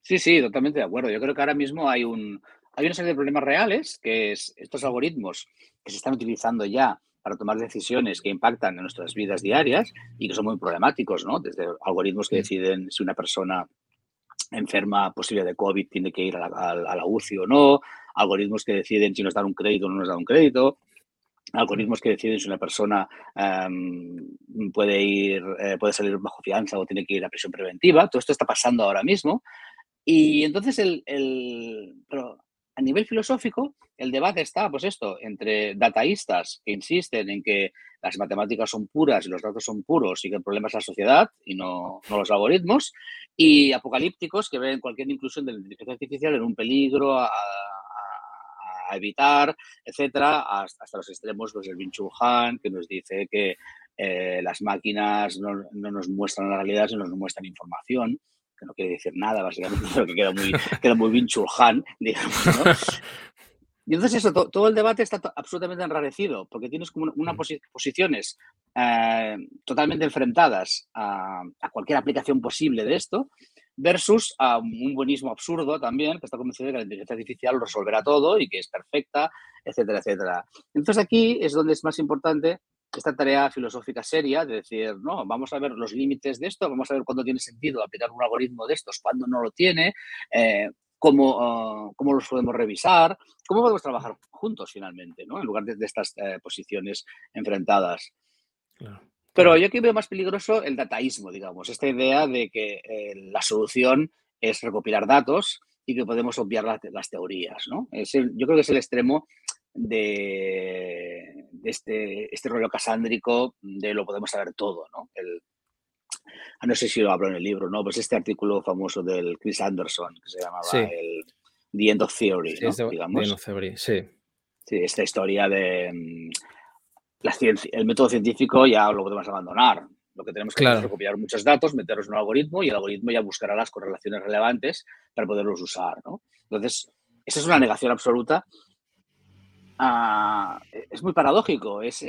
Sí, sí, totalmente de acuerdo. Yo creo que ahora mismo hay, un, hay una serie de problemas reales, que es estos algoritmos que se están utilizando ya para tomar decisiones que impactan en nuestras vidas diarias y que son muy problemáticos, ¿no? Desde algoritmos que deciden si una persona enferma posible de COVID tiene que ir a la, UCI o no, algoritmos que deciden si nos dan un crédito o no nos dan un crédito, algoritmos que deciden si una persona em, puede ir, eh, puede salir bajo fianza o tiene que ir a prisión preventiva. Todo esto está pasando ahora mismo. Y entonces el, el a nivel filosófico, el debate está, pues esto, entre dataístas que insisten en que las matemáticas son puras y los datos son puros y que el problema es la sociedad y no, los algoritmos, y apocalípticos que ven cualquier inclusión de la inteligencia artificial en un peligro a, evitar, etcétera, hasta, los extremos, pues el Bin Han, que nos dice que eh, las máquinas no, no, nos muestran la realidad, sino nos muestran información que no quiere decir nada, básicamente, pero que queda muy, queda muy chulhan, digamos, ¿no? Y entonces eso, todo el debate está absolutamente enrarecido, porque tienes como unas posiciones eh, totalmente enfrentadas a, cualquier aplicación posible de esto, versus a un buenismo absurdo también, que está convencido de que la inteligencia artificial resolverá todo y que es perfecta, etcétera, etcétera. Entonces aquí es donde es más importante esta tarea filosófica seria de decir, no, vamos a ver los límites de esto, vamos a ver cuándo tiene sentido aplicar un algoritmo de estos, cuándo no lo tiene, eh, cómo, cómo, los podemos revisar, cómo podemos trabajar juntos finalmente, ¿no? En lugar de, estas eh, posiciones enfrentadas. Pero yo aquí veo más peligroso el dataísmo, digamos, esta idea de que eh, la solución es recopilar datos y que podemos obviar las, teorías, ¿no? yo creo que es el extremo de, este, este rollo casándrico de lo podemos saber todo, ¿no? El, ah, no sé si lo hablo en el libro, ¿no? Pues este artículo famoso del Chris Anderson, que se llamaba el The End of Theory, digamos. sí. Sí, esta historia de mm, la ciencia, el método científico ya lo podemos abandonar. Lo que tenemos que hacer es recopilar muchos datos, meterlos en un algoritmo y el algoritmo ya buscará las correlaciones relevantes para poderlos usar, ¿no? Entonces, esa es una negación absoluta Ah, es muy paradójico, es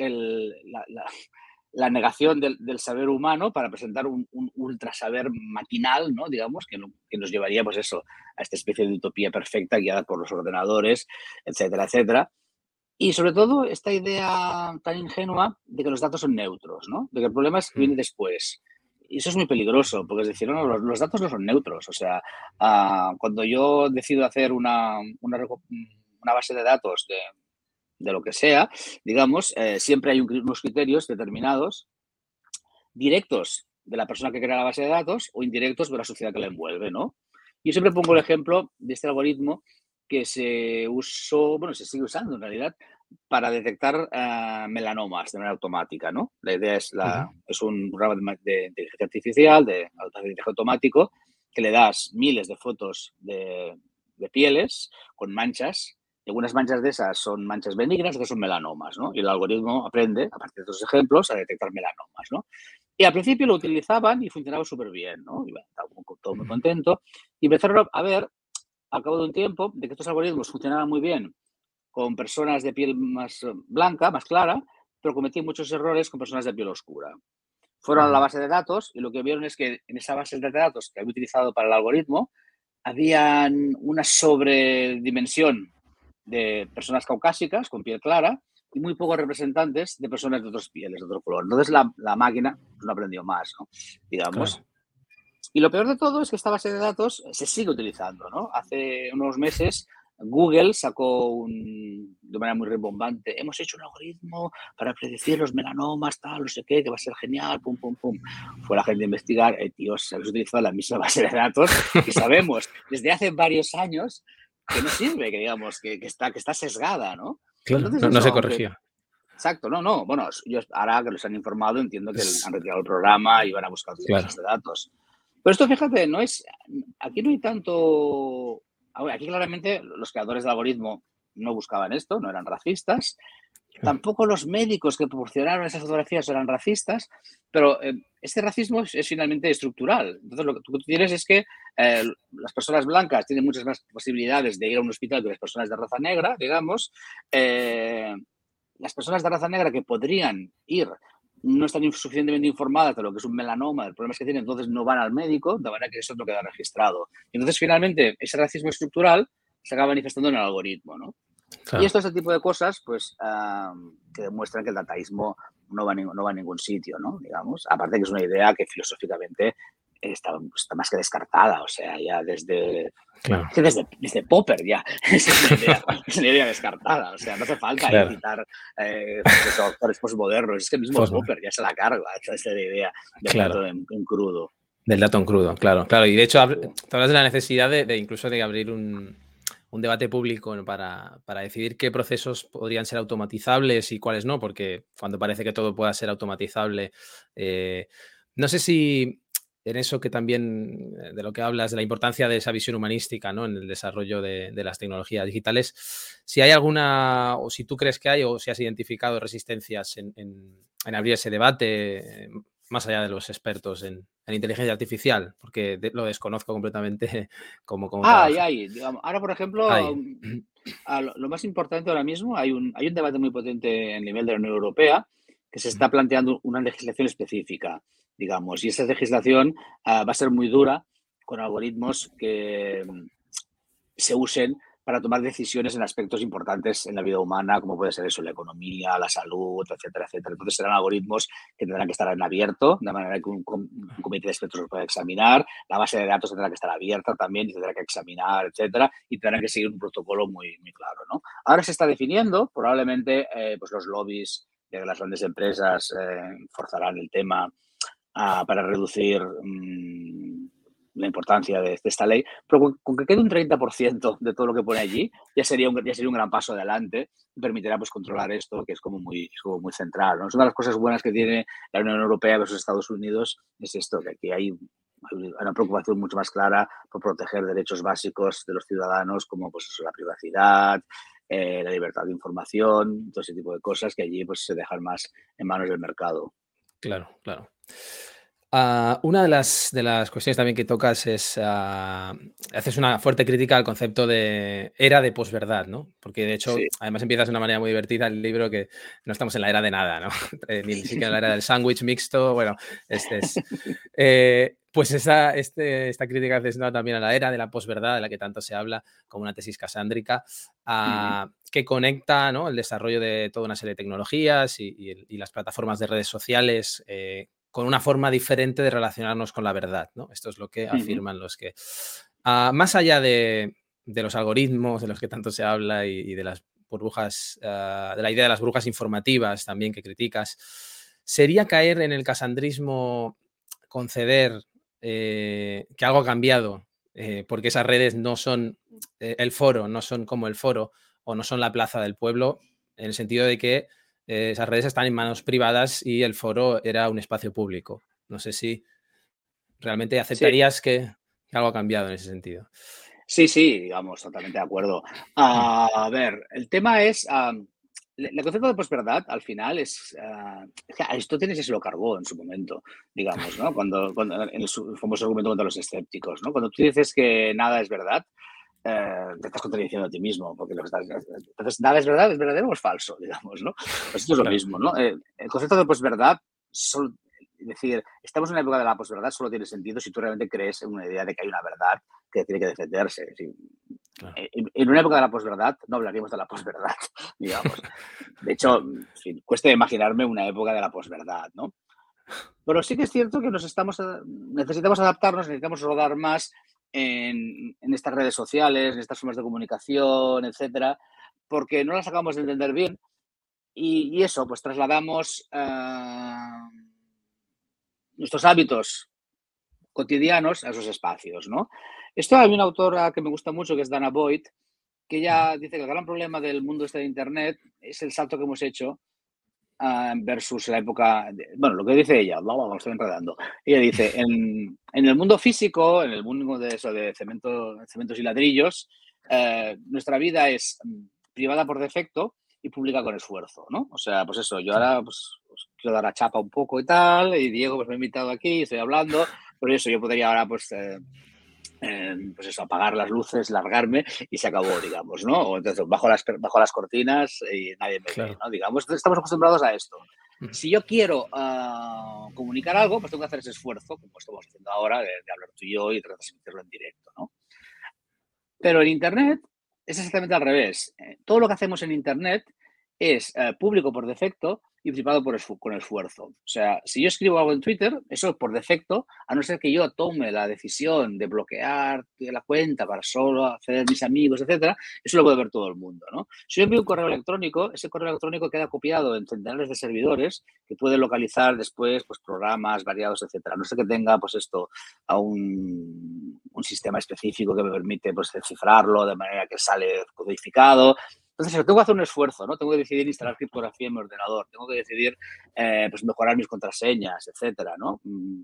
la, negación del, saber humano para presentar un, ultra saber maquinal, ¿no? digamos, que, que, nos llevaría pues eso, a esta especie de utopía perfecta guiada por los ordenadores, etcétera, etcétera. Y sobre todo esta idea tan ingenua de que los datos son neutros, ¿no? de que el problema es que viene mm. después. Y eso es muy peligroso, porque es decir, no, los, datos no son neutros. O sea, ah, cuando yo decido hacer una, una base de datos de, de lo que sea, digamos, eh, siempre hay unos criterios determinados, directos de la persona que crea la base de datos o indirectos de la sociedad que la envuelve, ¿no? Yo siempre pongo el ejemplo de este algoritmo que se usó, bueno, se sigue usando en realidad, para detectar eh, melanomas de manera automática, ¿no? La idea es, la, es un programa de, inteligencia artificial, de aprendizaje automático, que le das miles de fotos de, de pieles con manchas algunas manchas de esas son manchas benignas, otras son melanomas, ¿no? Y el algoritmo aprende, a partir de estos ejemplos, a detectar melanomas, ¿no? Y al principio lo utilizaban y funcionaba súper bien, ¿no? Y estaba todo muy contento. Y empezaron a ver, al cabo de un tiempo, de que estos algoritmos funcionaban muy bien con personas de piel más blanca, más clara, pero cometían muchos errores con personas de piel oscura. Fueron a la base de datos y lo que vieron es que en esa base de datos que había utilizado para el algoritmo, habían una sobredimensión de personas caucásicas con piel clara y muy pocos representantes de personas de otras pieles, de otro color. Entonces la, la máquina no aprendió más, ¿no? digamos. Y lo peor de todo es que esta base de datos se sigue utilizando. ¿no? Hace unos meses Google sacó un, de manera muy rebombante, hemos hecho un algoritmo para predecir los melanomas, tal, no sé qué, que va a ser genial, pum, pum, pum. Fue la gente a investigar, eh, tíos, habéis utilizado la misma base de datos y sabemos desde hace varios años que no sirve, que digamos, que, está, que está sesgada, ¿no? no, se corregía. Exacto, no, no. Bueno, yo ahora que los han informado entiendo que han retirado el programa y van a buscar otras claro. de datos. Pero esto, fíjate, no es. Aquí no hay tanto. Aquí claramente los creadores del algoritmo no buscaban esto, no eran racistas. Tampoco los médicos que proporcionaron esas fotografías eran racistas, pero eh, este racismo es, finalmente estructural. Entonces, lo que tú tienes es que eh, las personas blancas tienen muchas más posibilidades de ir a un hospital que las personas de raza negra, digamos. Eh, las personas de raza negra que podrían ir no están suficientemente informadas de lo que es un melanoma, del problema que tienen, entonces no van al médico, de manera que eso no queda registrado. Entonces, finalmente, ese racismo estructural se acaba manifestando en el algoritmo, ¿no? Y esto, este tipo de cosas, pues, que demuestran que el dataísmo no va, a no va a ningún sitio, ¿no? Digamos, aparte que es una idea que filosóficamente está, está, más que descartada, o sea, ya desde, desde, desde, Popper ya es una, idea, descartada, o sea, no hace falta claro. citar eh, autores postmodernos, es que el mismo Popper ya se la carga, esa idea del dato en, crudo. Del dato en crudo, claro, claro, y de hecho hablas de la necesidad de, de incluso de abrir un, un debate público para, para, decidir qué procesos podrían ser automatizables y cuáles no, porque cuando parece que todo pueda ser automatizable, eh, no sé si en eso que también eh, de lo que hablas, de la importancia de esa visión humanística ¿no? en el desarrollo de, las tecnologías digitales, si hay alguna, o si tú crees que hay, o si has identificado resistencias en, en abrir ese debate, más allá de los expertos en, en inteligencia artificial, porque lo desconozco completamente como... como ah, hay, hay. ahora, por ejemplo, mm, lo, más importante ahora mismo, hay un, hay un debate muy potente en nivel de la Unión Europea que se está planteando una legislación específica, digamos, y esa legislación ah, va a ser muy dura con algoritmos que mm, se usen para tomar decisiones en aspectos importantes en la vida humana, como puede ser eso, la economía, la salud, etcétera, etcétera. Entonces serán algoritmos que tendrán que estar en abierto, de manera que un, comité de expertos los pueda examinar, la base de datos tendrá que estar abierta también y tendrá que examinar, etcétera, y tendrán que seguir un protocolo muy, muy claro. ¿no? Ahora se está definiendo, probablemente eh, pues los lobbies de las grandes empresas eh, forzarán el tema ah, para reducir... Mm, la importancia de, esta ley, pero con, que quede un 30% de todo lo que pone allí, ya sería un, ya sería un gran paso adelante y permitirá pues, controlar esto, que es como muy, muy central. ¿no? Es una de las cosas buenas que tiene la Unión Europea versus Estados Unidos, es esto, que aquí hay una preocupación mucho más clara por proteger derechos básicos de los ciudadanos, como pues, la privacidad, eh, la libertad de información, todo ese tipo de cosas que allí pues, se dejan más en manos del mercado. Claro, claro. Ah, una de las, de las cuestiones también que tocas es, uh, haces una fuerte crítica al concepto de era de posverdad, ¿no? Porque de hecho, además empiezas de una manera muy divertida el libro que no estamos en la era de nada, ¿no? Eh, ni siquiera en la era del sándwich mixto, bueno, este es... Eh, pues esa, este, esta crítica haces ¿no? también a la era de la posverdad, de la que tanto se habla, como una tesis casándrica, uh, que conecta ¿no? el desarrollo de toda una serie de tecnologías y, y, y las plataformas de redes sociales eh, con una forma diferente de relacionarnos con la verdad. ¿no? Esto es lo que afirman los que, ah, más allá de, los algoritmos de los que tanto se habla y, de las burbujas, ah, de la idea de las burbujas informativas también que criticas, ¿sería caer en el casandrismo conceder eh, que algo ha cambiado? Eh, porque esas redes no son eh, el foro, no son como el foro o no son la plaza del pueblo, en el sentido de que eh, esas redes están en manos privadas y el foro era un espacio público. No sé si realmente aceptarías que, algo ha cambiado en ese sentido. Sí, sí, digamos, totalmente de acuerdo. a ver, el tema es, el concepto de posverdad al final es, uh, Aristóteles se lo cargó en su momento, digamos, ¿no? Cuando, cuando en el famoso argumento contra los escépticos, ¿no? Cuando tú dices que nada es verdad, eh, te estás contradiciendo a ti mismo, porque lo estás, entonces nada es verdad, es verdadero o es falso, digamos, ¿no? Pues esto es lo mismo, ¿no? Eh, el concepto de posverdad, es decir, estamos en una época de la posverdad, solo tiene sentido si tú realmente crees en una idea de que hay una verdad que tiene que defenderse. En, una época de la posverdad no hablaríamos de la posverdad, digamos. De hecho, cuesta imaginarme una época de la posverdad, ¿no? Pero sí que es cierto que nos estamos, necesitamos adaptarnos, necesitamos rodar más en, estas redes sociales, en estas formas de comunicación, etcétera, porque no las acabamos de entender bien. Y, eso, pues trasladamos eh, nuestros hábitos cotidianos a esos espacios, ¿no? Esto hay una autora que me gusta mucho, que es Dana Boyd, que ella dice que el gran problema del mundo este de Internet es el salto que hemos hecho versus la época, bueno, lo que dice ella, lo estoy enredando. Ella dice, en, el mundo físico, en el mundo de eso, de cemento, cementos y ladrillos, eh, nuestra vida es mm, privada por defecto y pública con esfuerzo, ¿no? O sea, pues eso, yo ahora pues, pues, quiero dar a chapa un poco y tal, y Diego pues me ha invitado aquí, estoy hablando, por eso yo podría ahora pues... Eh, pues eso, apagar las luces, largarme y se acabó, digamos, ¿no? O entonces bajo las, bajo las cortinas y nadie me ve, ¿no? Digamos, estamos acostumbrados a esto. Si yo quiero ah, comunicar algo, pues tengo que hacer ese esfuerzo, como estamos haciendo ahora, de, hablar tú y yo y transmitirlo en directo, ¿no? Pero en Internet es exactamente al revés. Eh, todo lo que hacemos en Internet es eh, público por defecto y privado por con esfuerzo. O sea, si yo escribo algo en Twitter, eso es por defecto, a no ser que yo tome la decisión de bloquear la cuenta para solo acceder a mis amigos, etcétera, eso lo puede ver todo el mundo, ¿no? Si yo envío un correo electrónico, ese correo electrónico queda copiado en centenares de servidores que pueden localizar después pues, programas variados, etcétera. No sé que tenga, pues esto, a un, un sistema específico que me permite pues, descifrarlo de manera que sale codificado. Entonces, tengo que hacer un esfuerzo, ¿no? Tengo que decidir instalar criptografía en mi ordenador, tengo que decidir eh, pues mejorar mis contraseñas, etcétera, ¿no? Mm.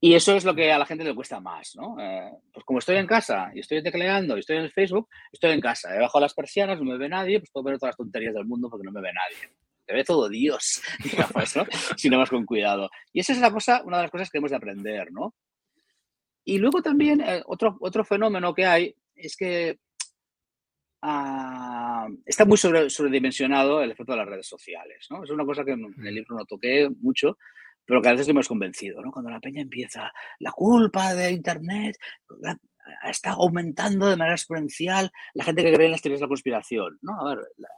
Y eso es lo que a la gente le cuesta más, ¿no? Eh, pues como estoy en casa y estoy tecleando y estoy en el Facebook, estoy en casa, debajo de las persianas, no me ve nadie, pues puedo ver todas las tonterías del mundo porque no me ve nadie. Te ve todo Dios, ¿no? si no vas con cuidado. Y esa es la cosa, una de las cosas que hemos de aprender, ¿no? Y luego también eh, otro, otro fenómeno que hay es que Ah, está muy sobredimensionado el efecto de las redes sociales. ¿no? Es una cosa que en el libro no toqué mucho, pero que a veces hemos convencido. ¿no? Cuando la peña empieza, la culpa de Internet está aumentando de manera exponencial la gente que cree en las teorías de la conspiración. ¿no? A ver, la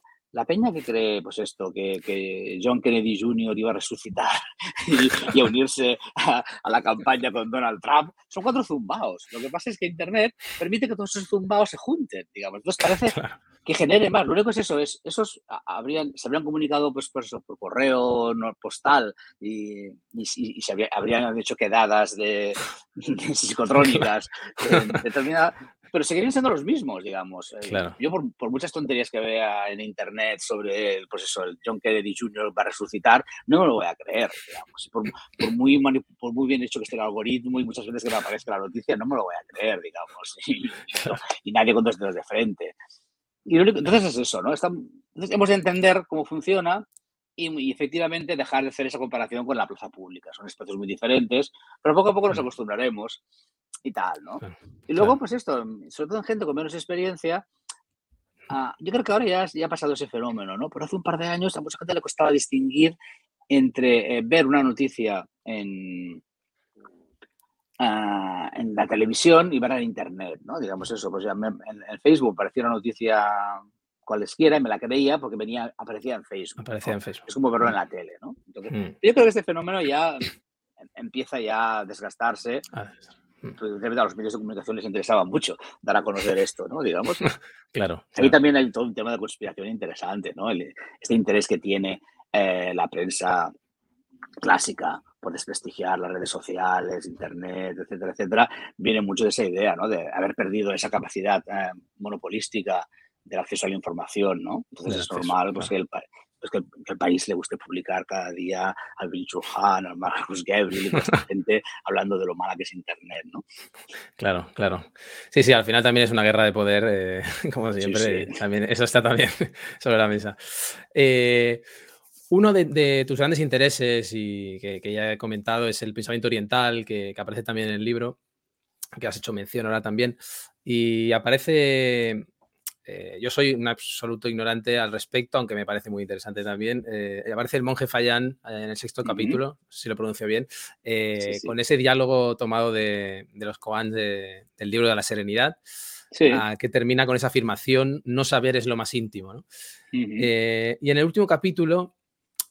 peña que cree, pues esto, que, John Kennedy Jr. iba a resucitar y, a unirse a, la campaña con Donald Trump, son cuatro zumbaos. Lo que pasa es que Internet permite que todos esos zumbaos se junten, digamos. Entonces parece que genere más. Lo único que es eso, es, esos habrían, se habrían comunicado pues, por, por correo no, postal y, se habrían hecho quedadas de, psicotrónicas determinadas pero seguirían siendo los mismos, digamos. Eh, yo, por, muchas tonterías que vea en internet sobre el, pues eso, el John Kennedy Jr. va a resucitar, no me lo voy a creer, digamos. Por, muy, por muy bien hecho que esté el algoritmo y muchas veces que me aparezca la noticia, no me lo voy a creer, digamos. Y, nadie con dos dedos de frente. Y entonces es eso, ¿no? entonces hemos de entender cómo funciona y, efectivamente dejar de hacer esa comparación con la plaza pública. Son espacios muy diferentes, pero poco a poco nos acostumbraremos y tal, ¿no? y luego, pues esto, sobre todo en gente con menos experiencia, ah, yo creo que ahora ya, ya ha pasado ese fenómeno, ¿no? Pero hace un par de años a mucha gente le costaba distinguir entre eh, ver una noticia en, ah, en la televisión y ver en internet, ¿no? Digamos eso, pues ya en, Facebook aparecía una noticia cualesquiera y me la creía porque venía, aparecía en Facebook. Aparecía en Facebook. Es como verlo en la tele, ¿no? Entonces, mm. Yo creo que este fenómeno ya empieza ya a desgastarse. Ah, pues, a los medios de comunicación les interesaba mucho dar a conocer esto, ¿no? Digamos. claro. Ahí también hay todo un tema de conspiración interesante, ¿no? este interés que tiene eh, la prensa clásica por desprestigiar las redes sociales, internet, etcétera, etcétera, viene mucho de esa idea, ¿no? De haber perdido esa capacidad eh, monopolística del acceso a la información, ¿no? Entonces es normal pues, que el, pues que, el país le guste publicar cada día al Bill Churhan, al Marcus Gabriel esta gente hablando de lo mala que es Internet, ¿no? Claro, claro. Sí, sí, al final también es una guerra de poder, eh, como siempre. También, eso está también sobre la mesa. Eh, uno de, tus grandes intereses y que, ya he comentado es el pensamiento oriental, que, que, aparece también en el libro, que has hecho mención ahora también. Y aparece eh, yo soy un absoluto ignorante al respecto, aunque me parece muy interesante también. Eh, aparece el monje Fayán eh, en el sexto capítulo, si lo pronuncio bien, con ese diálogo tomado de, los koans del libro de la serenidad, ah, que termina con esa afirmación, no saber es lo más íntimo. y en el último capítulo,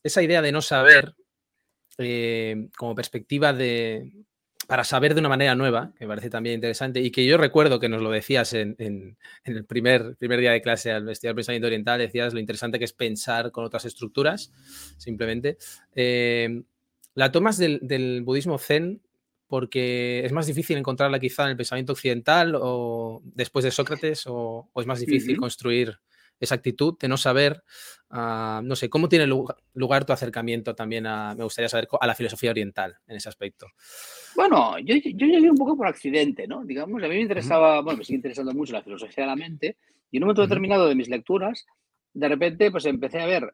esa idea de no saber, como perspectiva de, para saber de una manera nueva, que me parece también interesante, y que yo recuerdo que nos lo decías en, el primer, primer día de clase al estudiar pensamiento oriental, decías lo interesante que es pensar con otras estructuras, simplemente. Eh, la tomas del, budismo zen porque es más difícil encontrarla quizá en el pensamiento occidental o después de Sócrates o, es más difícil construir esa actitud de no saber, ah, no sé, ¿cómo tiene lugar, tu acercamiento también a, me gustaría saber, a la filosofía oriental en ese aspecto? Bueno, yo, yo llegué un poco por accidente, ¿no? Digamos, a mí me interesaba, bueno, me sigue interesando mucho la filosofía de la mente y en un momento determinado de mis lecturas, de repente, pues empecé a ver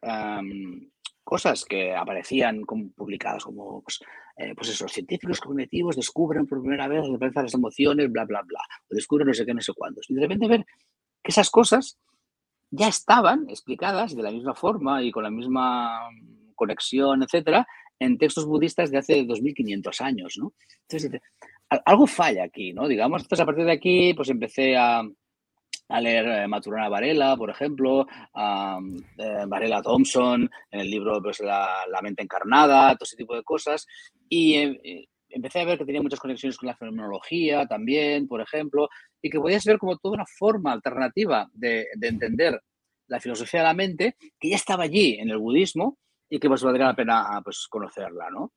cosas que aparecían como publicadas como, pues, eh, pues esos científicos cognitivos descubren por primera vez la las emociones, bla, bla, bla, o descubren no sé qué, no sé cuántos. Y de repente ver que esas cosas ya estaban explicadas de la misma forma y con la misma conexión, etcétera, en textos budistas de hace 2500 años, ¿no? Algo falla aquí, ¿no? Digamos, entonces a partir de aquí, pues empecé a, leer eh, Maturana Varela, por ejemplo, eh, Varela Thompson, en el libro pues, la, mente encarnada, todo ese tipo de cosas, y eh, empecé a ver que tenía muchas conexiones con la fenomenología también, por ejemplo, y que podías ver como toda una forma alternativa de, entender la filosofía de la mente que ya estaba allí en el budismo y que pues valdría la pena pues, conocerla, ¿no?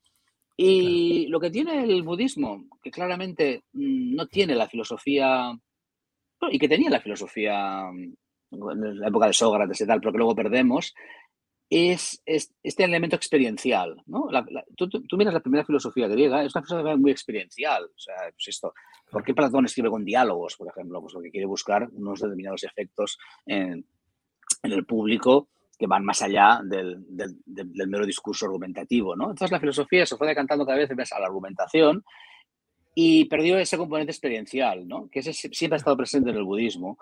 Y lo que tiene el budismo, que claramente mm, no tiene la filosofía, y que tenía la filosofía mm, en la época de Sócrates y tal, pero que luego perdemos, es, este elemento experiencial. ¿no? tú, miras la primera filosofía griega, es una filosofía muy experiencial. O sea, pues esto, ¿por qué Platón escribe con diálogos, por ejemplo? Pues porque quiere buscar unos determinados efectos en, el público que van más allá del, mero discurso argumentativo. ¿no? Entonces la filosofía se fue decantando cada vez más a la argumentación y perdió ese componente experiencial, ¿no? que ese siempre ha estado presente en el budismo.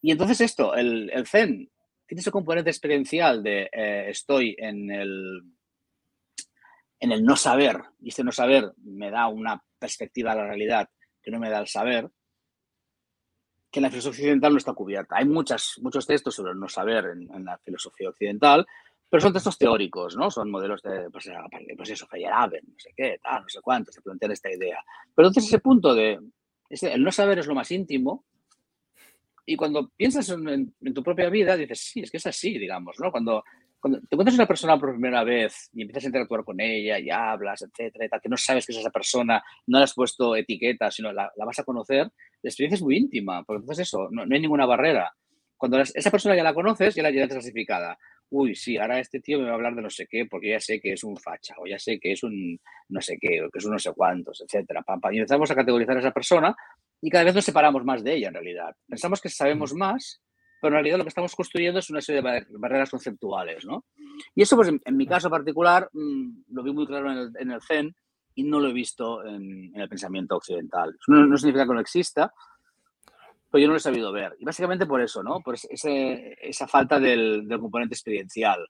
Y entonces esto, el, el zen tiene ese componente experiencial de eh, estoy en el, en el no saber, y este no saber me da una perspectiva de la realidad que no me da el saber, que en la filosofía occidental no está cubierta. Hay muchas, muchos textos sobre el no saber en, la filosofía occidental, pero son textos teóricos, ¿no? Son modelos de, pues, pues eso, Feyerabend, no sé qué, tal, no sé cuánto, se plantean esta idea. Pero entonces ese punto de, el no saber es lo más íntimo, y cuando piensas en, tu propia vida, dices, sí, es que es así, digamos, ¿no? Cuando, cuando te encuentras una persona por primera vez y empiezas a interactuar con ella y hablas, etcétera, tal, que no sabes que es esa persona, no le has puesto etiqueta, sino la, la vas a conocer, la experiencia es muy íntima, porque entonces eso, no, hay ninguna barrera. Cuando esa persona ya la conoces, ya la tienes clasificada. Uy, sí, ahora este tío me va a hablar de no sé qué, porque ya sé que es un facha, o ya sé que es un no sé qué, o que es un no sé cuántos, etcétera. Y empezamos a categorizar a esa persona y cada vez nos separamos más de ella en realidad. Pensamos que sabemos más, pero en realidad lo que estamos construyendo es una serie de barreras conceptuales, ¿no? Y eso, pues en, mi caso particular, mm, lo vi muy claro en el, Zen y no lo he visto en, el pensamiento occidental. No, significa que no exista, pero yo no lo he sabido ver. Y básicamente por eso, ¿no? Por esa falta del, componente experiencial.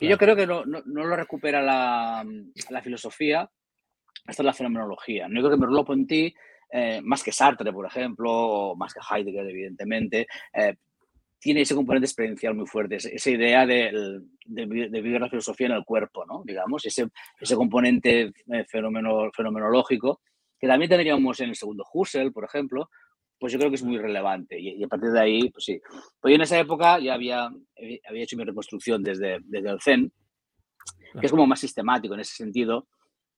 Y yo creo que no, lo recupera la, la filosofía hasta la fenomenología. No creo que Merleau-Ponty eh, más que Sartre, por ejemplo, o más que Heidegger, evidentemente, eh, tiene ese componente experiencial muy fuerte, esa idea de, vivir la filosofía en el cuerpo, ¿no? digamos, ese, ese componente eh, fenomenológico, que también tendríamos en el segundo Husserl, por ejemplo, pues yo creo que es muy relevante. Y, a partir de ahí, pues sí. Pues yo en esa época ya había, había hecho mi reconstrucción desde, desde el Zen, que es como más sistemático en ese sentido,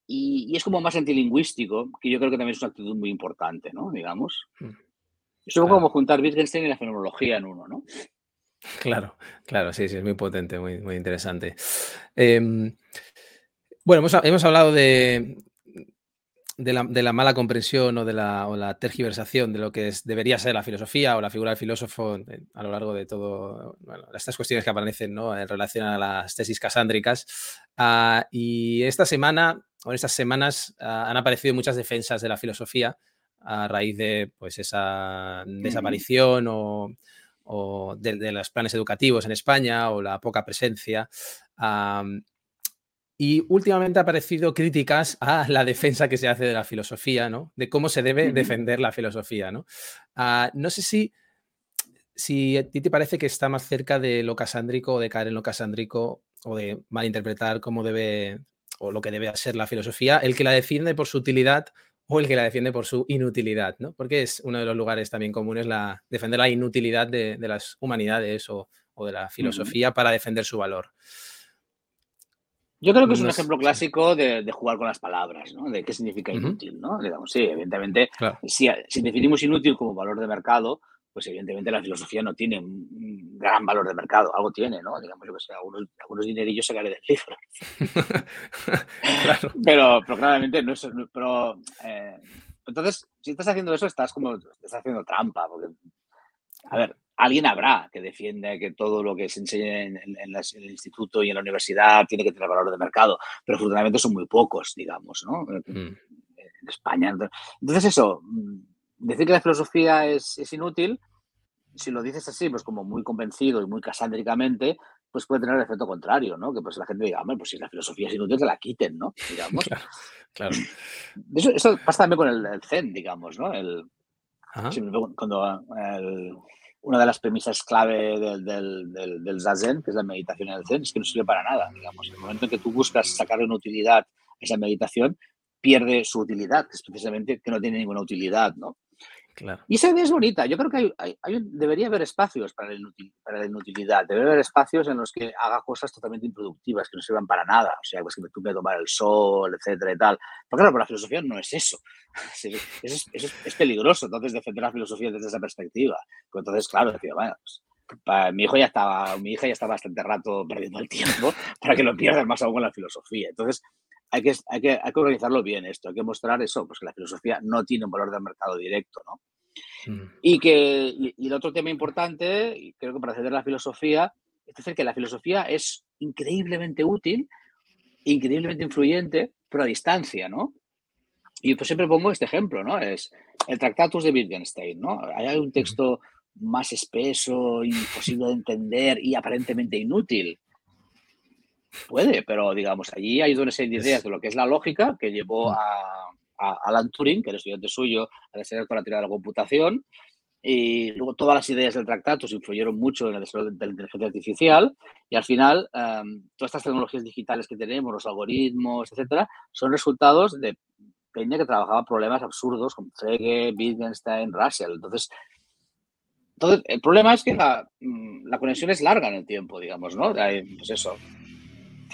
y, es como más antilingüístico, que yo creo que también es una actitud muy importante, ¿no? Digamos. Mm. Es como juntar Wittgenstein y la fenomenología en uno, ¿no? Claro, claro, sí, sí, es muy potente, muy, muy interesante. Em, bueno, hemos, hemos hablado de, de, la, de, la, mala comprensión o de la, o la, tergiversación de lo que es, debería ser la filosofía o la figura del filósofo a lo largo de todo, bueno, estas cuestiones que aparecen ¿no? en relación a las tesis casándricas. Ah, y esta semana en estas semanas ah, han aparecido muchas defensas de la filosofía a raíz de pues, esa desaparición o, de, los planes educativos en España o la poca presencia. y últimamente han aparecido críticas a la defensa que se hace de la filosofía, ¿no? De cómo se debe defender la filosofía, ¿no? Ah, no sé si, si a ti te parece que está más cerca de lo casándrico o de caer en lo casándrico o de malinterpretar cómo debe o lo que debe ser la filosofía, el que la defiende por su utilidad o el que la defiende por su inutilidad, ¿no? Porque es uno de los lugares también comunes la, defender la inutilidad de, las humanidades o, de la filosofía para defender su valor. Yo creo que es un ejemplo clásico de, jugar con las palabras, ¿no? De qué significa inútil, ¿no? Digamos, sí, evidentemente, si, si, definimos inútil como valor de mercado, pues evidentemente la filosofía no tiene un gran valor de mercado, algo tiene, ¿no? Digamos, yo que sé, algunos, algunos dinerillos sacaré del libro. pero, pero claramente no es... Pero, eh, entonces, si estás haciendo eso, estás como, estás haciendo trampa, porque, a ver, alguien habrá que defienda que todo lo que se enseña en, el instituto y en la universidad tiene que tener valor de mercado, pero afortunadamente son muy pocos, digamos, ¿no? Mm. En España. Entonces, eso, decir que la filosofía es, inútil, si lo dices así, pues como muy convencido y muy casándricamente, pues puede tener el efecto contrario, ¿no? Que pues la gente diga, hombre, pues si la filosofía es inútil, que la quiten, ¿no? Digamos. Claro. Eso, pasa también con el, Zen, digamos, ¿no? El, cuando una de las premisas clave del, del, Zazen, que es la meditación en el Zen, es que no sirve para nada, digamos. En el momento en que tú buscas sacarle una utilidad a esa meditación, pierde su utilidad, que es precisamente que no tiene ninguna utilidad, ¿no? Y esa idea es bonita. Yo creo que debería haber espacios para la, inutilidad. Debería haber espacios en los que haga cosas totalmente improductivas, que no sirvan para nada. O sea, pues que me tuve tomar el sol, etcétera y tal. Pero claro, la filosofía no es eso. Es, es, peligroso, entonces, defender la filosofía desde esa perspectiva. Pues entonces, claro, decía, bueno, pues, mi hijo ya estaba, mi hija ya está bastante rato perdiendo el tiempo para que lo pierdas más aún con la filosofía. Entonces, hay que, hay que, hay que organizarlo bien esto, hay que mostrar eso, pues que la filosofía no tiene un valor de mercado directo, ¿no? Mm. Y que y, el otro tema importante, y creo que para acceder a la filosofía, es decir, que la filosofía es increíblemente útil, increíblemente influyente, pero a distancia, ¿no? Y pues siempre pongo este ejemplo, ¿no? Es el Tractatus de Wittgenstein, ¿no? Hay un texto más espeso, imposible de entender y aparentemente inútil. Puede, pero digamos, allí hay una serie de ideas de lo que es la lógica que llevó mm. a, Alan Turing, que era estudiante suyo, a desarrollar la teoría de la computación. Y luego todas las ideas del tractato se influyeron mucho en el desarrollo de la inteligencia artificial. Y al final, em, todas estas tecnologías digitales que tenemos, los algoritmos, etcétera, son resultados de peña que trabajaba problemas absurdos como Frege, Wittgenstein, Russell. Entonces, entonces, el problema es que la, mm, la, conexión es larga en el tiempo, digamos, ¿no? Pues eso,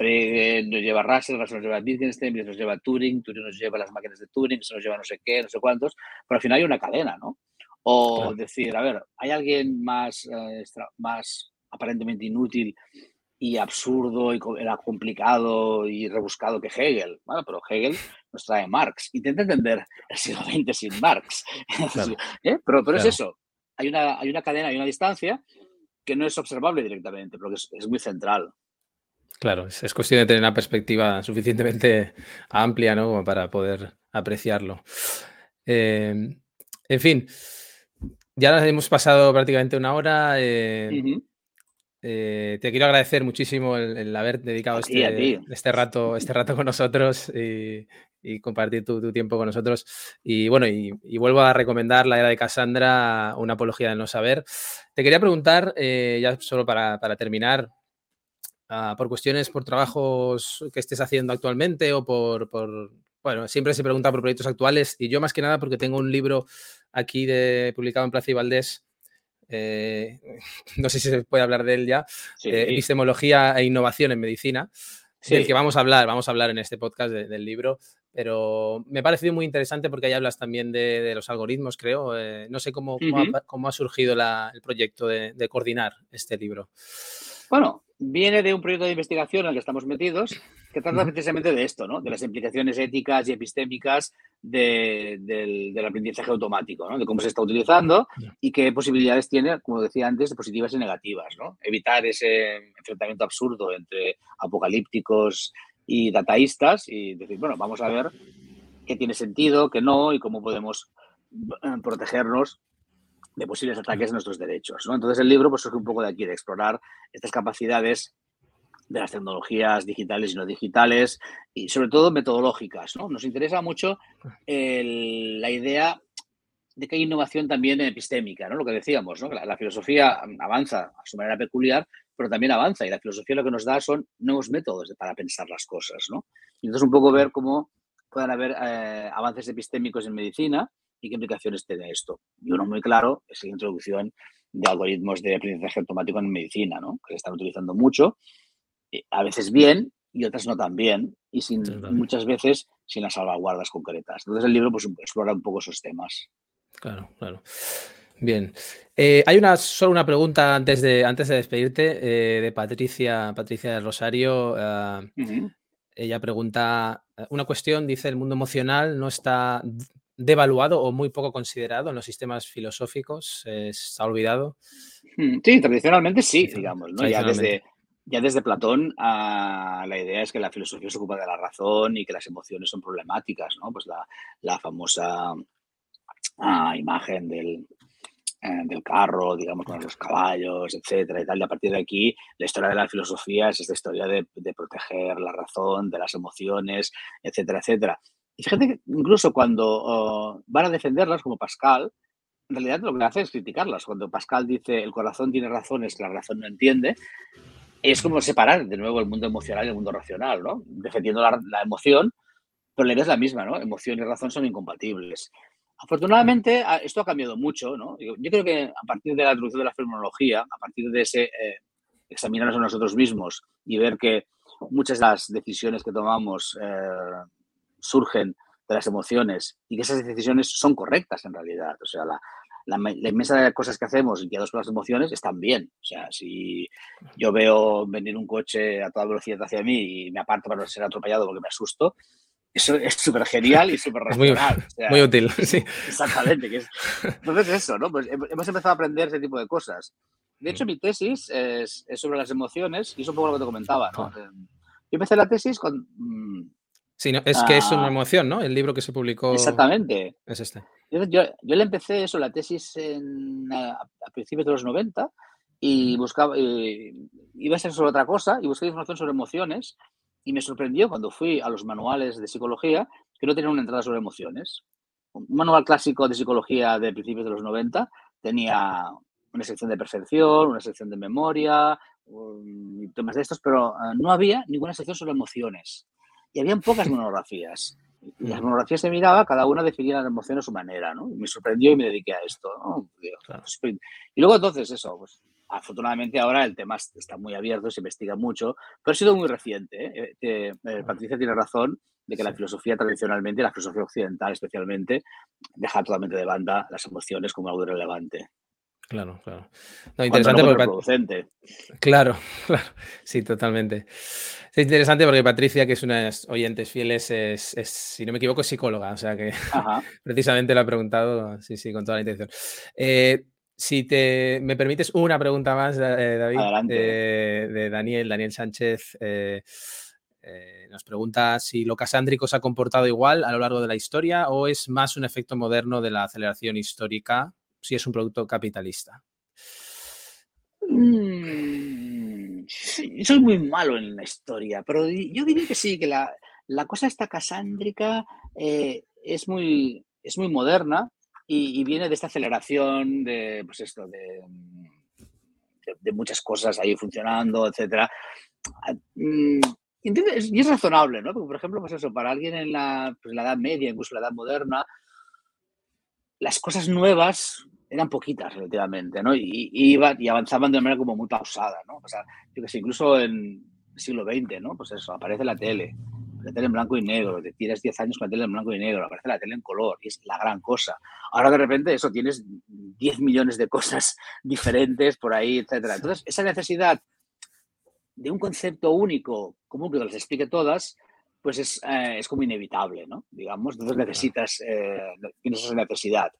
Frege nos lleva Russell, Russell nos lleva Wittgenstein, Wittgenstein nos lleva Turing, Turing nos lleva las máquinas de Turing, eso nos lleva no sé qué, no sé cuántos, pero al final hay una cadena, ¿no? O decir, a ver, ¿hay alguien más, eh, más aparentemente inútil y absurdo y era complicado y rebuscado que Hegel? Bueno, pero Hegel nos trae Marx. Intenta entender el siglo XX sin Marx. ¿Eh? Pero, pero es eso. Hay una, hay una cadena, hay una distancia que no es observable directamente, pero que es muy central. Claro, es, cuestión de tener una perspectiva suficientemente amplia, ¿no? Para poder apreciarlo. Em, en fin, ya hemos pasado prácticamente una hora. Eh, eh, te quiero agradecer muchísimo el, haber dedicado este, este, rato, este rato con nosotros y, compartir tu, tiempo con nosotros. Y bueno, y, vuelvo a recomendar la era de Cassandra, una apología del no saber. Te quería preguntar, eh, ya solo para, para terminar, Ah, por cuestiones, por trabajos que estés haciendo actualmente o por, bueno, siempre se pregunta por proyectos actuales y yo más que nada porque tengo un libro aquí de, publicado en Plaza y Valdés, eh, no sé si se puede hablar de él ya, eh, Epistemología e Innovación en Medicina, del que vamos a hablar, vamos a hablar en este podcast del libro, pero me ha parecido muy interesante porque ahí hablas también de, los algoritmos, creo. Eh, no sé cómo, cómo, ha, surgido el proyecto de, de coordinar este libro. Bueno, viene de un proyecto de investigación en el que estamos metidos, que trata precisamente de esto, ¿no? De las implicaciones éticas y epistémicas del, aprendizaje automático, ¿no? De cómo se está utilizando y qué posibilidades tiene, como decía antes, de positivas y negativas, ¿no? Evitar ese enfrentamiento absurdo entre apocalípticos y dataístas y decir, bueno, vamos a ver qué tiene sentido, qué no y cómo podemos eh, protegernos de posibles ataques a nuestros derechos. ¿no? Entonces el libro pues, surge un poco de aquí, de explorar estas capacidades de las tecnologías digitales y no digitales y sobre todo metodológicas. ¿no? Nos interesa mucho la idea de que hay innovación también epistémica, ¿no? lo que decíamos, ¿no? la, filosofía avanza a su manera peculiar, pero también avanza y la filosofía lo que nos da son nuevos métodos para pensar las cosas. ¿no? Y entonces un poco ver cómo pueden haber eh, avances epistémicos en medicina y qué implicaciones tiene esto. Y uno muy claro es la introducción de algoritmos de aprendizaje automático en medicina, ¿no? que se están utilizando mucho, a veces bien y otras no tan bien, y sin, muchas veces sin las salvaguardas concretas. Entonces el libro pues, explora un poco esos temas. Claro, claro. Bien. Eh, hay una, solo una pregunta antes de, antes de despedirte eh, de Patricia, Patricia del Rosario. Ah, ella pregunta una cuestión, dice, el mundo emocional no está devaluado o muy poco considerado en los sistemas filosóficos, está olvidado. Mm, sí, tradicionalmente sí, digamos, ¿no? Ya desde, ya desde Platón ah, la idea es que la filosofía se ocupa de la razón y que las emociones son problemáticas, ¿no? Pues la, famosa ah, imagen del, eh, del carro, digamos, con los caballos, etcétera y tal. Y a partir de aquí, la historia de la filosofía es esta historia de, proteger la razón, de las emociones, etcétera, etcétera. Y fíjate que incluso cuando van a defenderlas, como Pascal, en realidad lo que hace es criticarlas. Cuando Pascal dice el corazón tiene razones que la razón no entiende, es como separar de nuevo el mundo emocional y el mundo racional, ¿no? Defendiendo la, la emoción, pero la idea es la misma, ¿no? Emoción y razón son incompatibles. Afortunadamente, esto ha cambiado mucho, ¿no? Yo creo que a partir de la introducción de la fenomenología, a partir de ese eh, examinarnos a nosotros mismos y ver que muchas de las decisiones que tomamos eh, surgen de las emociones y que esas decisiones son correctas en realidad. O sea, la, la, inmensa de cosas que hacemos guiados por las emociones están bien. O sea, si yo veo venir un coche a toda velocidad hacia mí y me aparto para no ser atropellado porque me asusto, eso es súper genial y súper racional. Muy, útil, sí. Exactamente. entonces eso, ¿no? Pues hemos empezado a aprender ese tipo de cosas. De hecho, mi tesis es, sobre las emociones y es un poco lo que te comentaba, ¿no? Ah. Yo empecé la tesis con... Sí, es que es una ah. emoción, ¿no? El libro que se publicó... Exactamente. Es este. Yo, yo, le empecé eso, la tesis en, a, principios de los 90 y buscaba... iba a ser sobre otra cosa y busqué información sobre emociones y me sorprendió cuando fui a los manuales de psicología que no tenían una entrada sobre emociones. Un manual clásico de psicología de principios de los 90 tenía una sección de percepción, una sección de memoria, temas de estos, pero eh, no había ninguna sección sobre emociones. Y habían pocas monografías. Y las monografías que miraba, cada una definía las emociones a su manera, ¿no? Y me sorprendió y me dediqué a esto, pues, Y luego entonces eso, pues afortunadamente ahora el tema está muy abierto, se investiga mucho, pero ha sido muy reciente. ¿eh? Eh, eh, Patricia tiene razón de que la filosofía tradicionalmente, la filosofía occidental especialmente, deja totalmente de banda las emociones como algo irrelevante. Claro, claro. No, interesante porque. Claro, claro. Sí, totalmente. Es interesante porque Patricia, que es una de las oyentes fieles, es, si no me equivoco, es psicóloga. O sea que precisamente lo ha preguntado, sí, sí, con toda la intención. Si te, me permites una pregunta más, eh, David, de, Daniel, Daniel Sánchez. Eh, eh, nos pregunta si lo casándrico se ha comportado igual a lo largo de la historia o es más un efecto moderno de la aceleración histórica, si es un producto capitalista. Mm, soy muy malo en la historia, pero yo diría que sí, que la, cosa esta casándrica es, muy, es muy moderna y, viene de esta aceleración de, pues esto, de, de, muchas cosas ahí funcionando, etcétera. Ah, mm, y es razonable, ¿no? Porque, por ejemplo, pues eso, para alguien en la, pues la Edad Media, incluso la Edad Moderna, las cosas nuevas eran poquitas relativamente, ¿no? Y, iban, y avanzaban de manera como muy pausada, ¿no? O sea, yo que sé, incluso en el siglo XX, ¿no? Pues eso, aparece la tele, la tele en blanco y negro, te tiras 10 años con la tele en blanco y negro, aparece la tele en color, y es la gran cosa. Ahora de repente eso tienes 10 millones de cosas diferentes por ahí, etcétera. Entonces, esa necesidad de un concepto único, común que las explique todas, pues es, eh, es como inevitable, ¿no? Digamos, entonces necesitas, eh, tienes esa necesidad.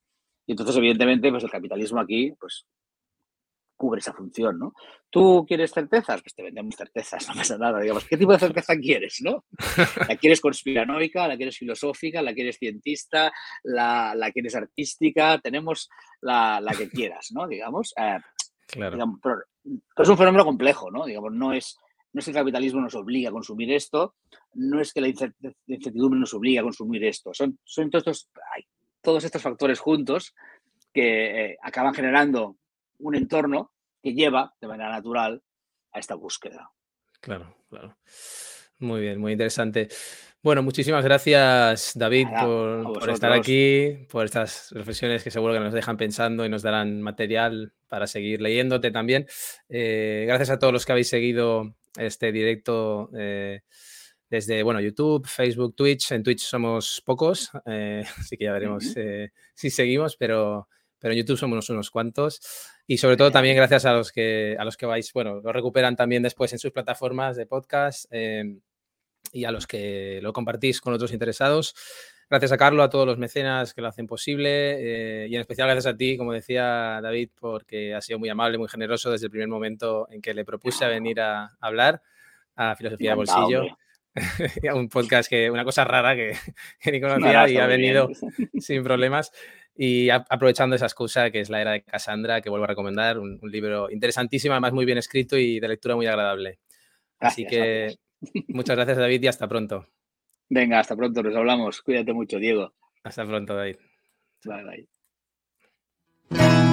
Y entonces, evidentemente, pues el capitalismo aquí, pues cubre esa función, ¿no? ¿Tú quieres certezas? Pues te vendemos certezas, no pasa nada, digamos. ¿Qué tipo de certeza quieres, no? ¿La quieres conspiranoica? ¿La quieres filosófica? ¿La quieres cientista? ¿La, la quieres artística? Tenemos la, la, que quieras, ¿no? Digamos. Eh, claro. pero, es un fenómeno complejo, ¿no? Digamos, no es, no es que el capitalismo nos obligue a consumir esto, no es que la incertidumbre nos obligue a consumir esto. Son, son todos, estos, todos estos factores juntos que eh, acaban generando un entorno que lleva de manera natural a esta búsqueda. Claro, claro. Muy bien, muy interesante. Bueno, muchísimas gracias, David, por, estar aquí, por estas reflexiones que seguro que nos dejan pensando y nos darán material para seguir leyéndote también. Eh, gracias a todos los que habéis seguido este directo eh, desde bueno, YouTube, Facebook, Twitch. En Twitch somos pocos, eh, así que ya veremos si seguimos, pero, pero en YouTube somos unos, cuantos. Y sobre todo también gracias a los que, a los que vais, bueno, lo recuperan también después en sus plataformas de podcast y a los que lo compartís con otros interesados. Gracias a Carlos, a todos los mecenas que lo hacen posible eh, y en especial gracias a ti, como decía David, porque ha sido muy amable, muy generoso desde el primer momento en que le propuse venir a, hablar a Filosofía de Bolsillo. un podcast que, una cosa rara que, ni conocía y ha venido sin problemas. Y aprovechando esa excusa que es la era de Cassandra, que vuelvo a recomendar, un, libro interesantísimo, además muy bien escrito y de lectura muy agradable. Así que muchas gracias David y hasta pronto. Venga, hasta pronto, nos hablamos. Cuídate mucho, Diego. Hasta pronto, David. Bye, bye.